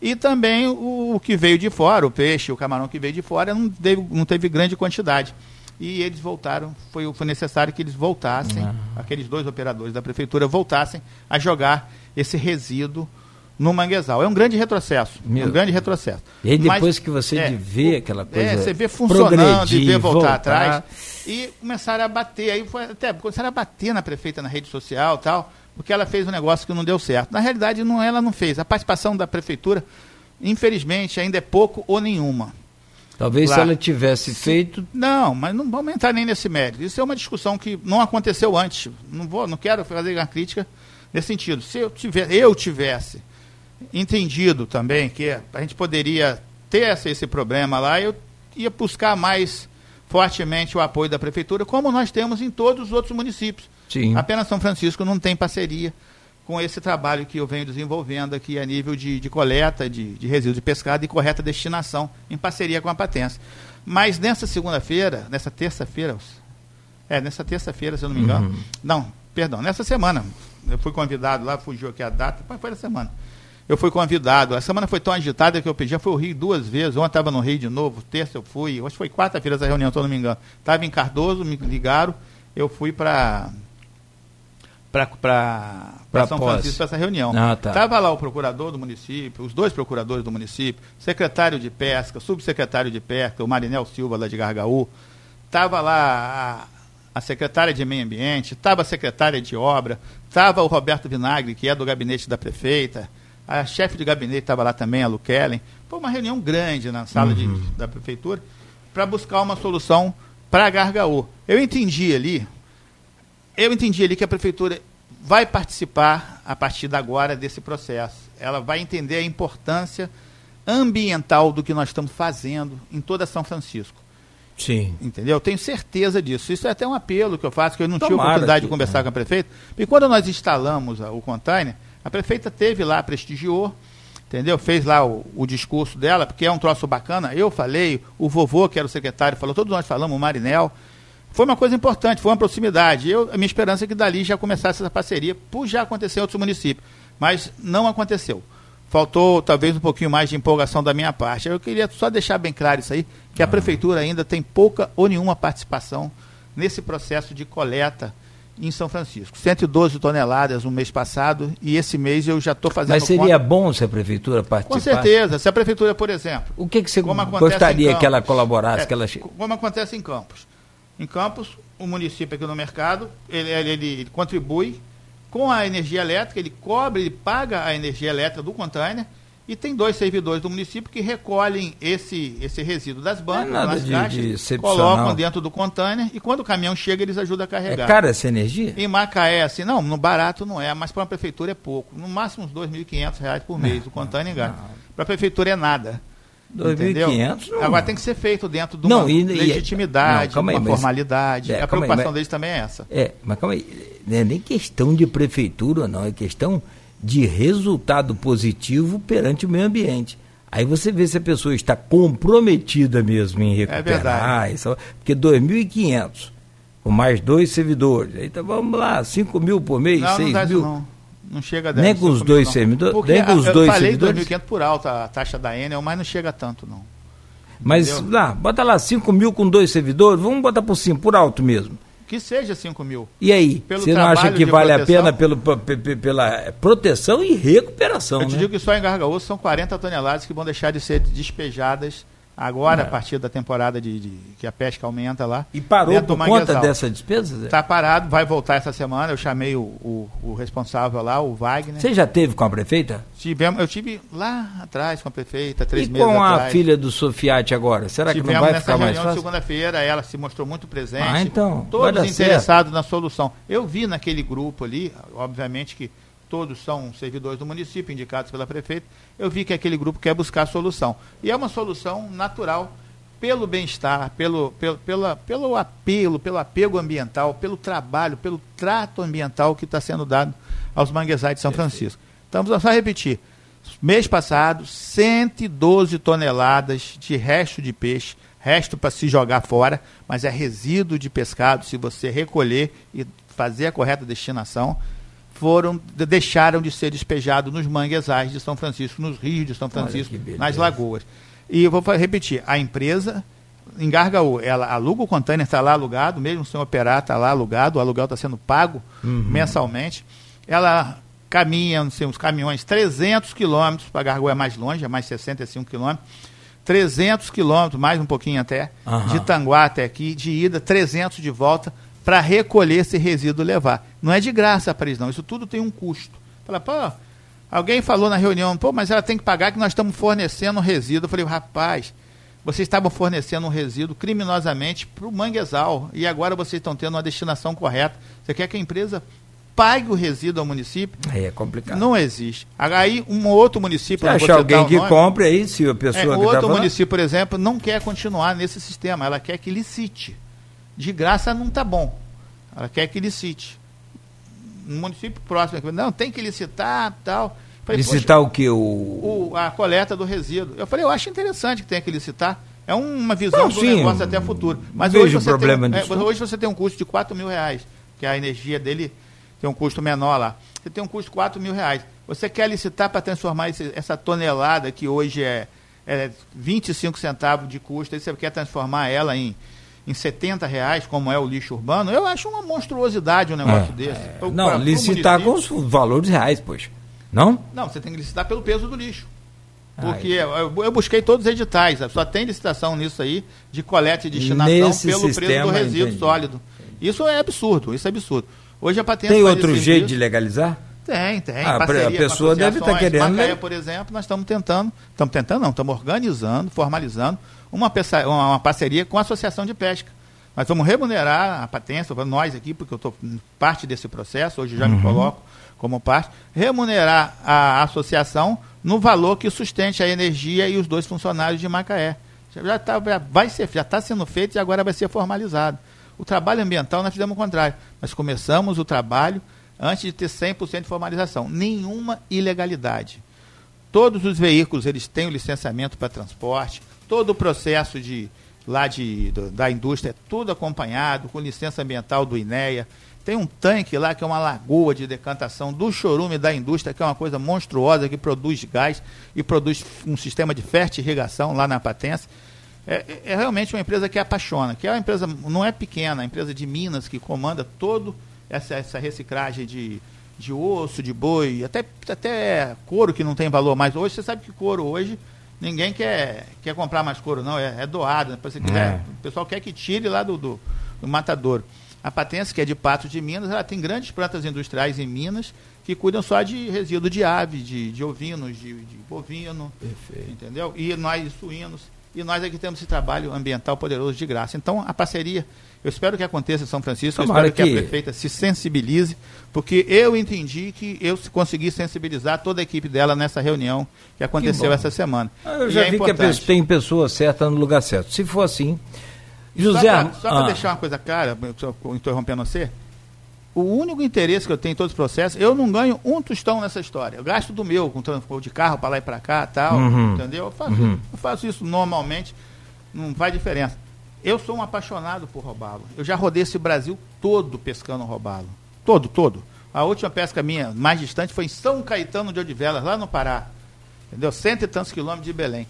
E também o, o, que veio de fora, o peixe, o camarão que veio de fora, não teve, não teve grande quantidade. E eles voltaram, foi, foi necessário que eles voltassem, uhum. aqueles dois operadores da prefeitura voltassem a jogar esse resíduo no manguezal. É um grande retrocesso. Meu. Um grande retrocesso. E aí depois Mas, que você é, vê aquela coisa. É, você vê funcionando e vê voltar, voltar, atrás. E começaram a bater. Aí foi até começaram a bater na prefeita na rede social tal, porque ela fez um negócio que não deu certo. Na realidade, não, ela não fez. A participação da prefeitura, infelizmente, ainda é pouco ou nenhuma. Talvez lá. se ela tivesse feito. Não, mas não vamos entrar nem nesse mérito. Isso é uma discussão que não aconteceu antes. Não, vou, não quero fazer uma crítica nesse sentido. Se eu, tiver, eu tivesse entendido também que a gente poderia ter esse, esse problema lá, eu ia buscar mais fortemente o apoio da prefeitura, como nós temos em todos os outros municípios. Sim. Apenas São Francisco não tem parceria com esse trabalho que eu venho desenvolvendo aqui a nível de, de coleta de, de resíduos de pescado e correta destinação, em parceria com a Patença. Mas nessa segunda-feira, nessa terça-feira, é, nessa terça-feira, se eu não me engano, uhum. não, perdão, nessa semana, eu fui convidado lá, fugiu aqui a data, foi na semana eu fui convidado. A semana foi tão agitada que eu pedi, já fui ao Rio duas vezes. Ontem estava no Rio de novo, terça eu fui, acho que foi quarta-feira essa reunião, se eu não me engano. Estava em Cardoso, me ligaram, eu fui para para São Francisco para essa reunião. Estava ah, tá. lá o procurador do município, os dois procuradores do município, secretário de pesca, subsecretário de pesca, o Marinel Silva lá de Gargaú, estava lá a, a secretária de meio ambiente, estava a secretária de obra, estava o Roberto Vinagre, que é do gabinete da prefeita, a chefe de gabinete estava lá também, a Lu Kellen. Foi uma reunião grande na sala uhum. de, da prefeitura para buscar uma solução para Gargaú. Eu entendi ali, eu entendi ali que a prefeitura vai participar a partir de agora desse processo. Ela vai entender a importância ambiental do que nós estamos fazendo em toda São Francisco. Sim. Entendeu? Eu tenho certeza disso. Isso é até um apelo que eu faço, que eu não Tomara tive a oportunidade que, de conversar é. com a prefeita. Porque quando nós instalamos o container, a prefeita teve lá, prestigiou, entendeu? Fez lá o, o, discurso dela, porque é um troço bacana. Eu falei, o vovô, que era o secretário, falou, todos nós falamos, o Marinel. Foi uma coisa importante, foi uma proximidade. Eu, a minha esperança é que dali já começasse essa parceria, por já acontecer em outros municípios. Mas não aconteceu. Faltou talvez um pouquinho mais de empolgação da minha parte. Eu queria só deixar bem claro isso aí, que a ah. prefeitura ainda tem pouca ou nenhuma participação nesse processo de coleta em São Francisco. 112 toneladas no mês passado e esse mês eu já estou fazendo. Mas seria conta... bom se a prefeitura participasse? Com certeza. Se a prefeitura, por exemplo. O que, que você gostaria que ela colaborasse? É, que ela... Como acontece em Campos. Em Campos, o município aqui no mercado, ele, ele, ele contribui com a energia elétrica, ele cobre, ele paga a energia elétrica do container e tem dois servidores do município que recolhem esse, esse resíduo das bancas, é nas de, caixas, de colocam dentro do container e quando o caminhão chega eles ajudam a carregar. É cara essa energia? Em Macaé, assim, não, no barato não é, mas para uma prefeitura é pouco. No máximo uns R$ 2.500 por mês, não, o container gasta. Para a prefeitura é nada. 2.500 Agora tem que ser feito dentro de uma não, e, legitimidade, não, aí, uma formalidade. É, a preocupação aí, deles também é essa. É, mas calma aí, não é nem questão de prefeitura, não, é questão de resultado positivo perante o meio ambiente. Aí você vê se a pessoa está comprometida mesmo em recuperar. É. Isso, porque 2.500, com mais dois servidores. Aí tá, vamos lá, 5 mil por mês, não, 6 não mil. Não. não chega a 10, Nem com os dois servidores? Nem com os eu dois falei 2.500 por alto a taxa da Enel, mas não chega tanto, não. Mas Entendeu? lá, bota lá 5 mil com dois servidores, vamos botar por cima, por alto mesmo. Que seja 5 mil. E aí? Você não acha que vale proteção, a pena pelo, pela proteção e recuperação? Eu te né? digo que só em Gargaúcho são 40 toneladas que vão deixar de ser despejadas Agora, é. a partir da temporada de, de, que a pesca aumenta lá. E parou por conta dessa despesa? Está parado, vai voltar essa semana. Eu chamei o, o, o, responsável lá, o Wagner. Você já teve com a prefeita? Tivemos, eu tive lá atrás com a prefeita, três e meses com atrás. a filha do Sofiati agora? Será tivemos que não vai ficar mais fácil? segunda-feira, ela se mostrou muito presente. Ah, então. Todos interessados certo. na solução. Eu vi naquele grupo ali, obviamente que todos são servidores do município, indicados pela prefeita, eu vi que aquele grupo quer buscar solução. E é uma solução natural pelo bem-estar, pelo, pelo, pela, pelo apelo, pelo apego ambiental, pelo trabalho, pelo trato ambiental que está sendo dado aos manguezais de São Francisco. Então, vamos só repetir. Mês passado, 112 toneladas de resto de peixe resto para se jogar fora, mas é resíduo de pescado. Se você recolher e fazer a correta destinação, foram deixaram de ser despejados nos manguezais de São Francisco, nos rios de São Francisco, nas lagoas. E eu vou repetir, a empresa em Gargaú, ela aluga o container, está lá alugado, mesmo sem operar, está lá alugado, o aluguel está sendo pago uhum. mensalmente. Ela caminha, não sei, uns caminhões, 300 quilômetros, para Gargaú é mais longe, é mais 65 quilômetros, 300 quilômetros, mais um pouquinho até, uhum. de Tanguá até aqui, de ida, 300 de volta, para recolher esse resíduo levar. Não é de graça, Paris, não. Isso tudo tem um custo. Fala, pô, alguém falou na reunião, pô, mas ela tem que pagar que nós estamos fornecendo resíduo. Eu falei, rapaz, vocês estavam fornecendo um resíduo criminosamente para o manguezal e agora vocês estão tendo uma destinação correta. Você quer que a empresa pague o resíduo ao município? Aí é complicado. Não existe. Aí um outro município... Você acha alguém que nome, compre aí, se a pessoa... É, outro tá município, por exemplo, não quer continuar nesse sistema. Ela quer que licite. De graça não está bom. Ela quer que licite. No município próximo, não, tem que licitar tal... Falei, licitar o que? O... o... A coleta do resíduo. Eu falei, eu acho interessante que tenha que licitar. É uma visão não, do sim, negócio até futuro. Mas hoje você, problema tem, é, hoje você tem um custo de 4 mil reais, que a energia dele tem um custo menor lá. Você tem um custo de 4 mil reais. Você quer licitar para transformar esse, essa tonelada que hoje é, é 25 centavos de custo, aí você quer transformar ela em, em 70 reais, como é o lixo urbano, eu acho uma monstruosidade um negócio é, desse. É, não, licitar com os valores reais, poxa. Não? Não, você tem que licitar pelo peso do lixo. Porque eu, eu, busquei todos os editais, só tem licitação nisso aí de coleta e destinação Nesse pelo preço do resíduo entendi. sólido. Isso é absurdo, isso é absurdo. Hoje a patente Tem outro jeito de legalizar? Tem, tem. Ah, a pessoa deve estar tá querendo. Macaé, por exemplo, nós estamos tentando, estamos tentando não, estamos organizando, formalizando uma, peça, uma, uma, parceria com a Associação de Pesca. Nós vamos remunerar a patente, nós aqui, porque eu estou parte desse processo, hoje já uhum. me coloco como parte, remunerar a associação no valor que sustente a energia e os dois funcionários de Macaé. Já, tá, já vai ser, já está sendo feito e agora vai ser formalizado. O trabalho ambiental nós fizemos o contrário. Nós começamos o trabalho antes de ter 100% de formalização. Nenhuma ilegalidade. Todos os veículos eles têm o licenciamento para transporte, todo o processo de lá de, do, da indústria é tudo acompanhado, com licença ambiental do INEA, tem um tanque lá que é uma lagoa de decantação do chorume da indústria, que é uma coisa monstruosa, que produz gás e produz um sistema de fertirrigação lá na Patense. É, é, é, realmente uma empresa que apaixona, que é uma empresa, não é pequena, é a empresa de Minas que comanda todo essa, essa reciclagem de, de osso, de boi, até, até couro que não tem valor mais. Hoje, você sabe que couro hoje, ninguém quer, quer comprar mais couro, não, é, é doado. Né? Quiser, é. O pessoal quer que tire lá do, do, do matadouro. A Patense, que é de Patos de Minas, ela tem grandes plantas industriais em Minas que cuidam só de resíduo de ave, de, de ovinos, de, de bovino, Perfeito. entendeu? E nós, suínos. E nós aqui temos esse trabalho ambiental poderoso de graça. Então, a parceria, eu espero que aconteça em São Francisco, Tomara eu espero que... que a prefeita se sensibilize, porque eu entendi que eu consegui sensibilizar toda a equipe dela nessa reunião que aconteceu que essa semana. Ah, eu já e é vi é que tem pessoa certa no lugar certo. Se for assim, José, só para ah. deixar uma coisa clara, interrompendo você, o único interesse que eu tenho em todos os processos, eu não ganho um tostão nessa história. Eu gasto do meu, com transporte de carro para lá e para cá tal, uhum. entendeu? Eu faço, uhum. eu faço isso normalmente, não faz diferença. Eu sou um apaixonado por robalo. Eu já rodei esse Brasil todo pescando robalo. Todo, todo. A última pesca minha mais distante foi em São Caetano de Odivelas, lá no Pará. Entendeu? Cento e tantos quilômetros de Belém.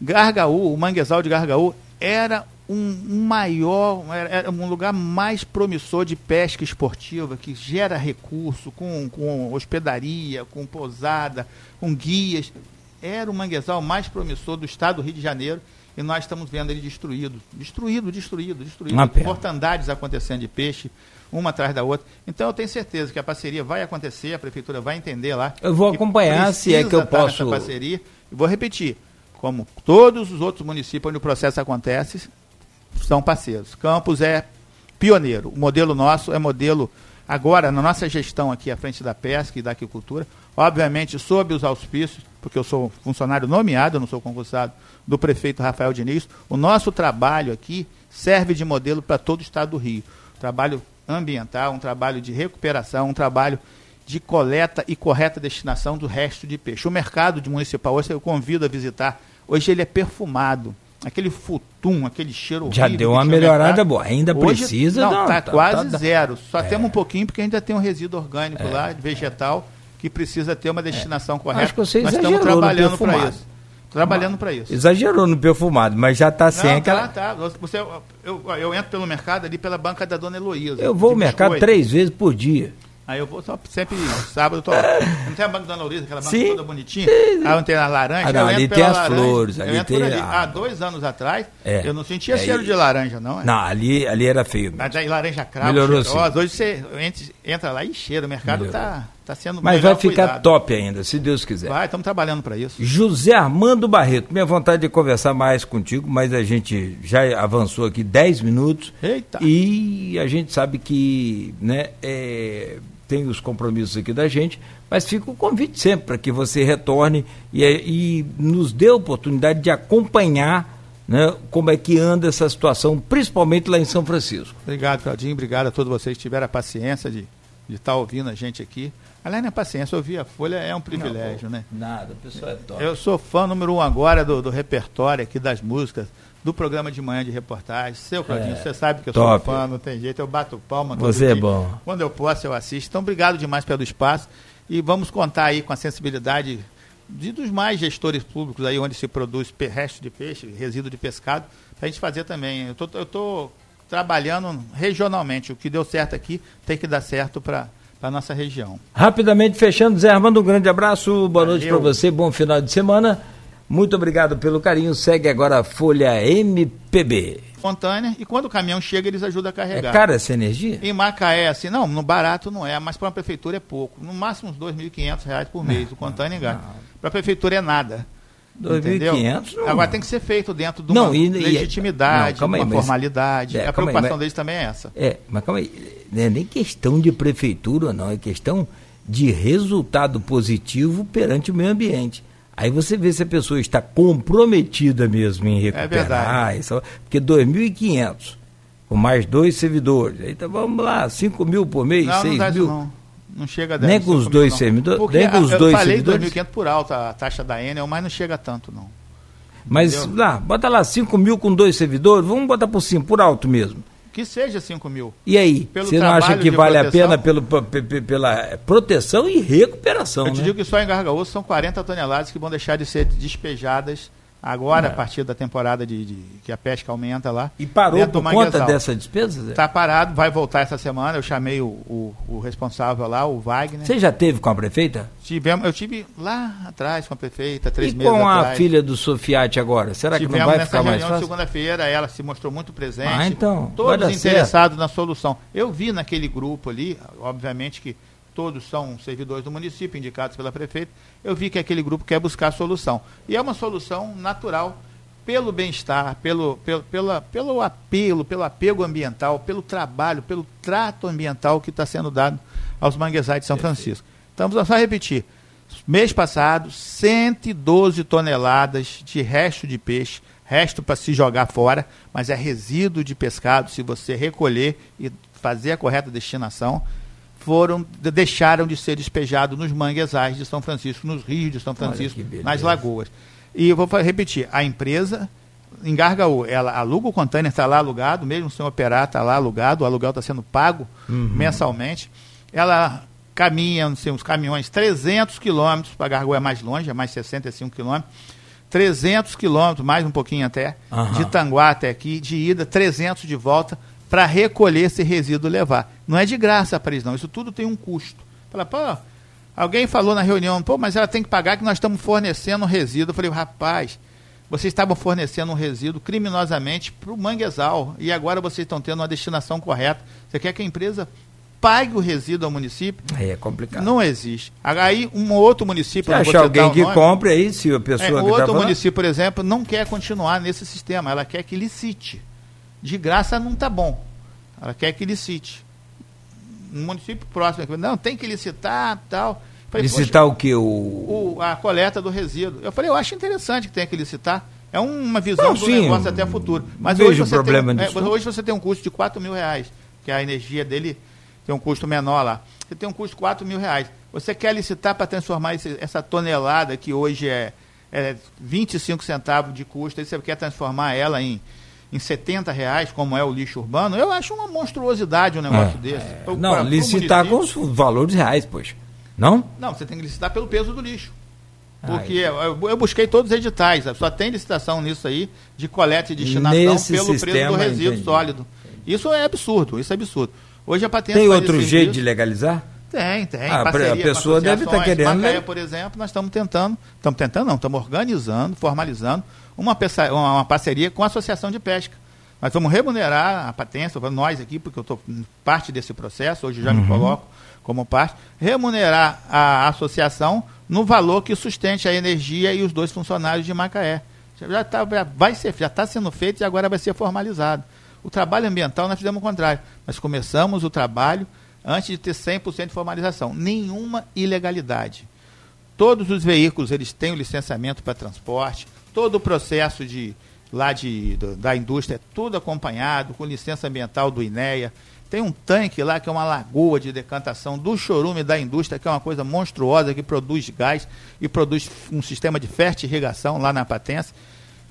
Gargaú, o manguezal de Gargaú, era um maior, era um lugar mais promissor de pesca esportiva, que gera recurso, com, com hospedaria, com pousada, com guias. Era o manguezal mais promissor do estado do Rio de Janeiro e nós estamos vendo ele destruído. Destruído, destruído, destruído. Mortandades acontecendo de peixe, uma atrás da outra. Então eu tenho certeza que a parceria vai acontecer, a prefeitura vai entender lá. Eu vou acompanhar se é que eu posso. parceria. E vou repetir, como todos os outros municípios onde o processo acontece, são parceiros. Campos é pioneiro. O modelo nosso é modelo, agora, na nossa gestão aqui à frente da pesca e da agricultura, obviamente sob os auspícios, porque eu sou funcionário nomeado, eu não sou concursado, do prefeito Rafael Diniz, o nosso trabalho aqui serve de modelo para todo o estado do Rio. Trabalho ambiental, um trabalho de recuperação, um trabalho de coleta e correta destinação do resto de peixe. O mercado de municipal, hoje eu convido a visitar, hoje ele é perfumado aquele futum, aquele cheiro Já deu uma melhorada boa, ainda Hoje, precisa. Não, está tá, quase tá, zero. Só é. temos um pouquinho porque ainda tem um resíduo orgânico é. lá, vegetal, que precisa ter uma destinação é. correta. Acho que você Nós estamos trabalhando para isso. Trabalhando para isso. Exagerou no perfumado, mas já está sem aquela. Tá, tá. Você, eu, eu entro pelo mercado ali pela banca da dona Heloísa. Eu vou ao mercado três vezes por dia. Aí eu vou só sempre sábado, eu tô. Não tem a banca da Luísa, aquela banca Sim. toda bonitinha? Aí tem as laranjas. Ah, não, ali tem as laranja, flores. Ali tem... Ali. Há dois anos atrás, é. eu não sentia é, cheiro de laranja, não. É? Não, ali, ali era feio. Mas aí laranja cravo. Melhorou sim. Hoje você entra lá e cheira, o mercado está tá sendo Mas vai ficar cuidado. top ainda, se Deus quiser. Vai, estamos trabalhando para isso. José Armando Barreto, minha vontade de conversar mais contigo, mas a gente já avançou aqui 10 minutos. Eita. E a gente sabe que, né, é tem os compromissos aqui da gente, mas fica o convite sempre para que você retorne e, e, nos dê a oportunidade de acompanhar né, como é que anda essa situação, principalmente lá em São Francisco. Obrigado, Claudinho. Obrigado a todos vocês que tiveram a paciência de de estar tá ouvindo a gente aqui. Aliás, não é paciência, ouvir a Folha é um privilégio, não, né? Nada, a pessoa é top. Eu sou fã número um agora do, do repertório aqui das músicas, do programa de manhã de reportagem. Seu Claudinho, é, você sabe que eu top. sou fã, não tem jeito, eu bato palma. Você é bom. Quando eu posso, eu assisto. Então, obrigado demais pelo espaço e vamos contar aí com a sensibilidade de, dos mais gestores públicos aí onde se produz resto de peixe, resíduo de pescado, para a gente fazer também. Eu tô, tô trabalhando regionalmente. O que deu certo aqui tem que dar certo para a nossa região. Rapidamente fechando, Zé Armando, um grande abraço, boa Valeu. noite para você, bom final de semana. Muito obrigado pelo carinho. Segue agora a Folha MPB. Espontânea, e quando o caminhão chega, eles ajudam a carregar. É cara essa energia? Em Macaé, assim, não, no barato não é, mas para uma prefeitura é pouco. No máximo uns R$ 2.500 por mês, o contâneo e gás. Para a prefeitura é nada. 2.500 Agora tem que ser feito dentro de uma não, e, legitimidade, não, uma aí, formalidade. É, a preocupação aí, mas, deles também é essa. É, mas calma aí, não é nem questão de prefeitura, não, é questão de resultado positivo perante o meio ambiente. Aí você vê se a pessoa está comprometida mesmo em recuperar. É verdade. Isso, porque 2.500, com mais dois servidores, aí tá, vamos lá, 5 mil por mês, não, 6 não mil. Não, não chega a 10 Nem com os dois servidores? Nem com os eu dois falei 2.500 por alta a taxa da Enel, mas não chega tanto não. Mas Entendeu? lá, bota lá 5 mil com dois servidores, vamos botar por cima, por alto mesmo. Que seja 5 mil. E aí, Pelo você não acha que vale proteção? a pena pelo, pela proteção e recuperação? Eu te né? digo que só em Gargaúcho são 40 toneladas que vão deixar de ser despejadas agora, é. a partir da temporada de, de, que a pesca aumenta lá. E parou por conta dessa despesa? Está parado, vai voltar essa semana. Eu chamei o, o, o, responsável lá, o Wagner. Você já teve com a prefeita? Tivemos, eu tive lá atrás com a prefeita, três e meses com atrás. a filha do Sofiati agora? Será Tivemos que não vai ficar mais fácil? segunda-feira, ela se mostrou muito presente. Ah, então. Todos interessados certo. na solução. Eu vi naquele grupo ali, obviamente que todos são servidores do município, indicados pela prefeita, eu vi que aquele grupo quer buscar solução. E é uma solução natural pelo bem-estar, pelo, pelo, pela, pelo apelo, pelo apego ambiental, pelo trabalho, pelo trato ambiental que está sendo dado aos manguezais de São Francisco. Então, vamos só repetir. Mês passado, 112 toneladas de resto de peixe, resto para se jogar fora, mas é resíduo de pescado se você recolher e fazer a correta destinação foram deixaram de ser despejados nos manguezais de São Francisco, nos rios de São Francisco, nas lagoas. E eu vou repetir, a empresa em Gargaú, ela aluga o container, está lá alugado, mesmo sem operar, está lá alugado, o aluguel está sendo pago uhum. mensalmente. Ela caminha, não sei, uns caminhões, 300 quilômetros, para Gargaú é mais longe, é mais 65 quilômetros, 300 quilômetros, mais um pouquinho até, uhum. de Tanguá até aqui, de ida, 300 de volta, para recolher esse resíduo levar. Não é de graça para eles, não. Isso tudo tem um custo. Fala, pô, alguém falou na reunião, pô, mas ela tem que pagar que nós estamos fornecendo resíduo. Eu falei, rapaz, vocês estavam fornecendo um resíduo criminosamente para o manguezal e agora vocês estão tendo uma destinação correta. Você quer que a empresa pague o resíduo ao município? Aí é complicado. Não existe. Aí um outro município... Se achar alguém que nome, compre aí, se a pessoa é, que outro tá município, por exemplo, não quer continuar nesse sistema. Ela quer que licite de graça não está bom. Ela quer que licite. No município próximo, não, tem que licitar tal. Falei, licitar o que? O... o... A coleta do resíduo. Eu falei, eu acho interessante que tenha que licitar. É uma visão não, do sim, negócio até futuro. Mas hoje você, problema tem, é, hoje você tem um custo de 4 mil reais, que a energia dele tem um custo menor lá. Você tem um custo de 4 mil reais. Você quer licitar para transformar esse, essa tonelada que hoje é é 25 centavos de custo, aí você quer transformar ela em, em 70 reais, como é o lixo urbano, eu acho uma monstruosidade um negócio é, desse. É, não, pra, licitar com os valores reais, poxa. Não? Não, você tem que licitar pelo peso do lixo. Porque eu, eu, busquei todos os editais, só tem licitação nisso aí de coleta e destinação Nesse pelo preço do resíduo entendi. sólido. Isso é absurdo, isso é absurdo. Hoje a patente Tem outro jeito de legalizar? Tem, tem. Ah, a pessoa deve estar tá querendo. Macaé, por exemplo, nós estamos tentando, estamos tentando não, estamos organizando, formalizando uma, peça, uma parceria com a Associação de Pesca. Nós vamos remunerar a patente, nós aqui, porque eu estou parte desse processo, hoje já uhum. me coloco como parte, remunerar a associação no valor que sustente a energia e os dois funcionários de Macaé. Já, tá, já vai ser, já está sendo feito e agora vai ser formalizado. O trabalho ambiental nós fizemos o contrário. Nós começamos o trabalho antes de ter 100% de formalização. Nenhuma ilegalidade. Todos os veículos eles têm o licenciamento para transporte, todo o processo de lá de, da indústria é tudo acompanhado, com licença ambiental do INEA. Tem um tanque lá que é uma lagoa de decantação do chorume da indústria, que é uma coisa monstruosa, que produz gás e produz um sistema de fertirrigação lá na Patense.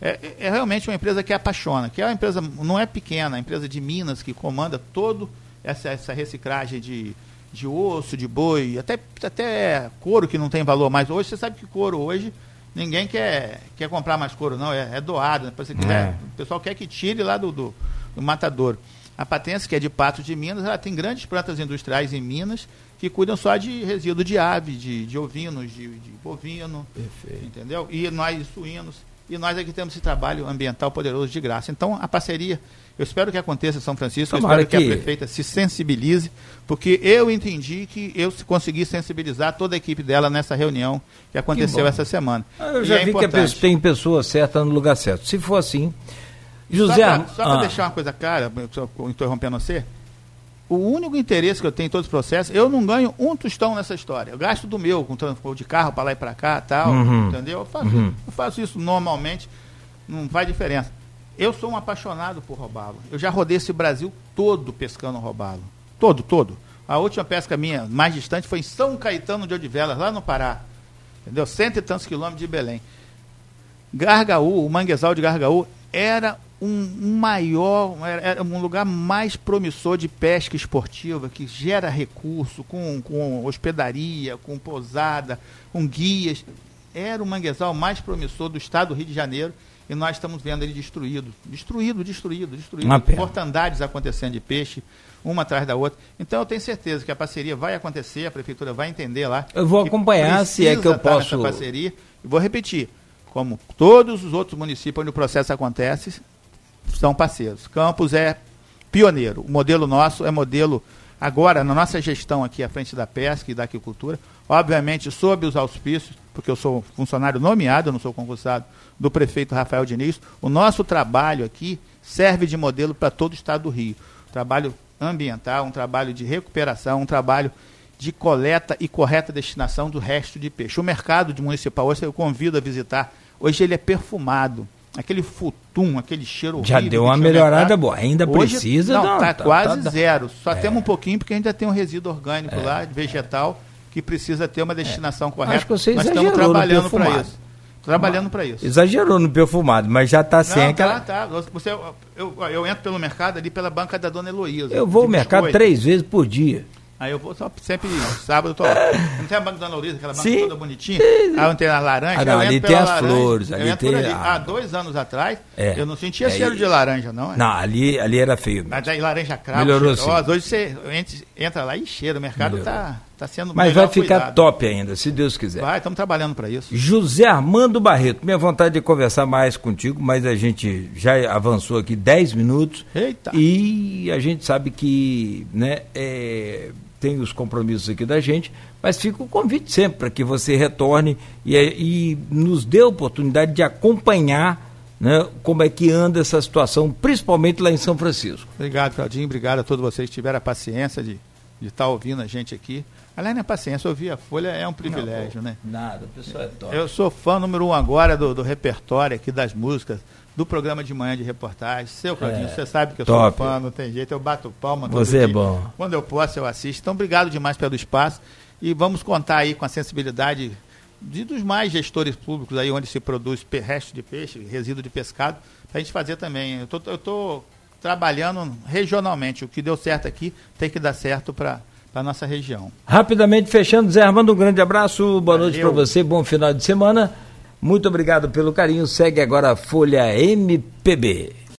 É, é, é, realmente uma empresa que apaixona, que é uma empresa, não é pequena, é uma empresa de Minas que comanda todo essa, essa reciclagem de, de osso, de boi, até, até couro que não tem valor mais. Hoje você sabe que couro hoje ninguém quer, quer comprar mais couro, não, é, é doado. Né? Você quiser, é. O pessoal quer que tire lá do, do, do matadouro. A Patência, que é de Patos de Minas, ela tem grandes plantas industriais em Minas que cuidam só de resíduo de ave, de, de ovinos, de, de bovino, Perfeito. entendeu? E nós suínos. E nós aqui temos esse trabalho ambiental poderoso de graça. Então, a parceria eu espero que aconteça em São Francisco, Tomara eu espero que... que... a prefeita se sensibilize, porque eu entendi que eu consegui sensibilizar toda a equipe dela nessa reunião que aconteceu que essa semana. Ah, eu já e é vi é que pessoa, tem pessoa certa no lugar certo. Se for assim. José. Só para ah. deixar uma coisa clara, interrompendo você, o único interesse que eu tenho em todos os processos, eu não ganho um tostão nessa história. Eu gasto do meu, com transporte de carro para lá e para cá, tal, uhum. entendeu? Eu faço, uhum. eu faço isso normalmente, não faz diferença. Eu sou um apaixonado por robalo. Eu já rodei esse Brasil todo pescando robalo. Todo, todo. A última pesca minha mais distante foi em São Caetano de Odivelas, lá no Pará. Entendeu? Cento e tantos quilômetros de Belém. Gargaú, o manguezal de Gargaú, era um, maior, era, um lugar mais promissor de pesca esportiva, que gera recurso, com, com hospedaria, com pousada, com guias. Era o manguezal mais promissor do estado do Rio de Janeiro e nós estamos vendo ele destruído, destruído, destruído, destruído. Mortandades acontecendo de peixe, uma atrás da outra. Então eu tenho certeza que a parceria vai acontecer, a prefeitura vai entender lá. Eu vou acompanhar se é que eu posso. parceria. E vou repetir, como todos os outros municípios onde o processo acontece, são parceiros. Campos é pioneiro. O modelo nosso é modelo agora na nossa gestão aqui à frente da pesca e da agricultura, obviamente sob os auspícios, porque eu sou funcionário nomeado, eu não sou concursado do prefeito Rafael Diniz, o nosso trabalho aqui serve de modelo para todo o estado do Rio. Trabalho ambiental, um trabalho de recuperação, um trabalho de coleta e correta destinação do resto de peixe. O mercado de municipal, hoje eu convido a visitar, hoje ele é perfumado. Aquele futum, aquele cheiro Já deu uma melhorada boa, ainda hoje, precisa. Não, está tá, quase tá, zero. Só é. temos um pouquinho porque ainda tem um resíduo orgânico é. lá, vegetal, que precisa ter uma destinação é. correta. Acho que você Nós estamos trabalhando para isso trabalhando para isso. Exagerou no perfumado, mas já está sem aquela. Tá, tá. Você, eu, eu entro pelo mercado ali pela banca da dona Heloísa. Eu vou ao mercado três vezes por dia. Aí eu vou só sempre sábado, eu tô. Não tem a banca da Dona Heloísa, aquela banca Sim. toda bonitinha. Aí eu tenho a laranja. Ah, não, ali tem as laranja, flores. Ali eu tem ali. Há dois anos atrás, é, eu não sentia é, cheiro de laranja, não. É? Não, ali, ali era feio. Mas aí laranja cravo. Melhorou sim. Hoje você entra lá e cheira. O mercado está tá sendo Mas vai ficar cuidado. top ainda, se Deus quiser. Vai, estamos trabalhando para isso. José Armando Barreto, minha vontade de conversar mais contigo, mas a gente já avançou aqui 10 minutos. Eita. E a gente sabe que, né, é, tem os compromissos aqui da gente, mas fica o convite sempre para que você retorne e, e nos dê a oportunidade de acompanhar né, como é que anda essa situação, principalmente lá em São Francisco. Obrigado, Claudinho. Obrigado a todos vocês que tiveram a paciência de estar tá ouvindo a gente aqui. Aliás, a paciência, ouvir a Folha é um privilégio, Não, né? Nada, o pessoal é top. Eu sou fã número um agora do, do repertório aqui das músicas do programa de manhã de reportagem. Seu Claudinho, é, você sabe que eu top. sou fã, não tem jeito, eu bato palma. Você é bom. Quando eu posso, eu assisto. Então, obrigado demais pelo espaço e vamos contar aí com a sensibilidade e dos mais gestores públicos aí onde se produz resto de peixe, resíduo de pescado, para a gente fazer também. Eu tô, estou trabalhando regionalmente. O que deu certo aqui tem que dar certo para para nossa região. Rapidamente fechando, Zé Armando, um grande abraço, boa Valeu. noite para você, bom final de semana. Muito obrigado pelo carinho. Segue agora a Folha MPB.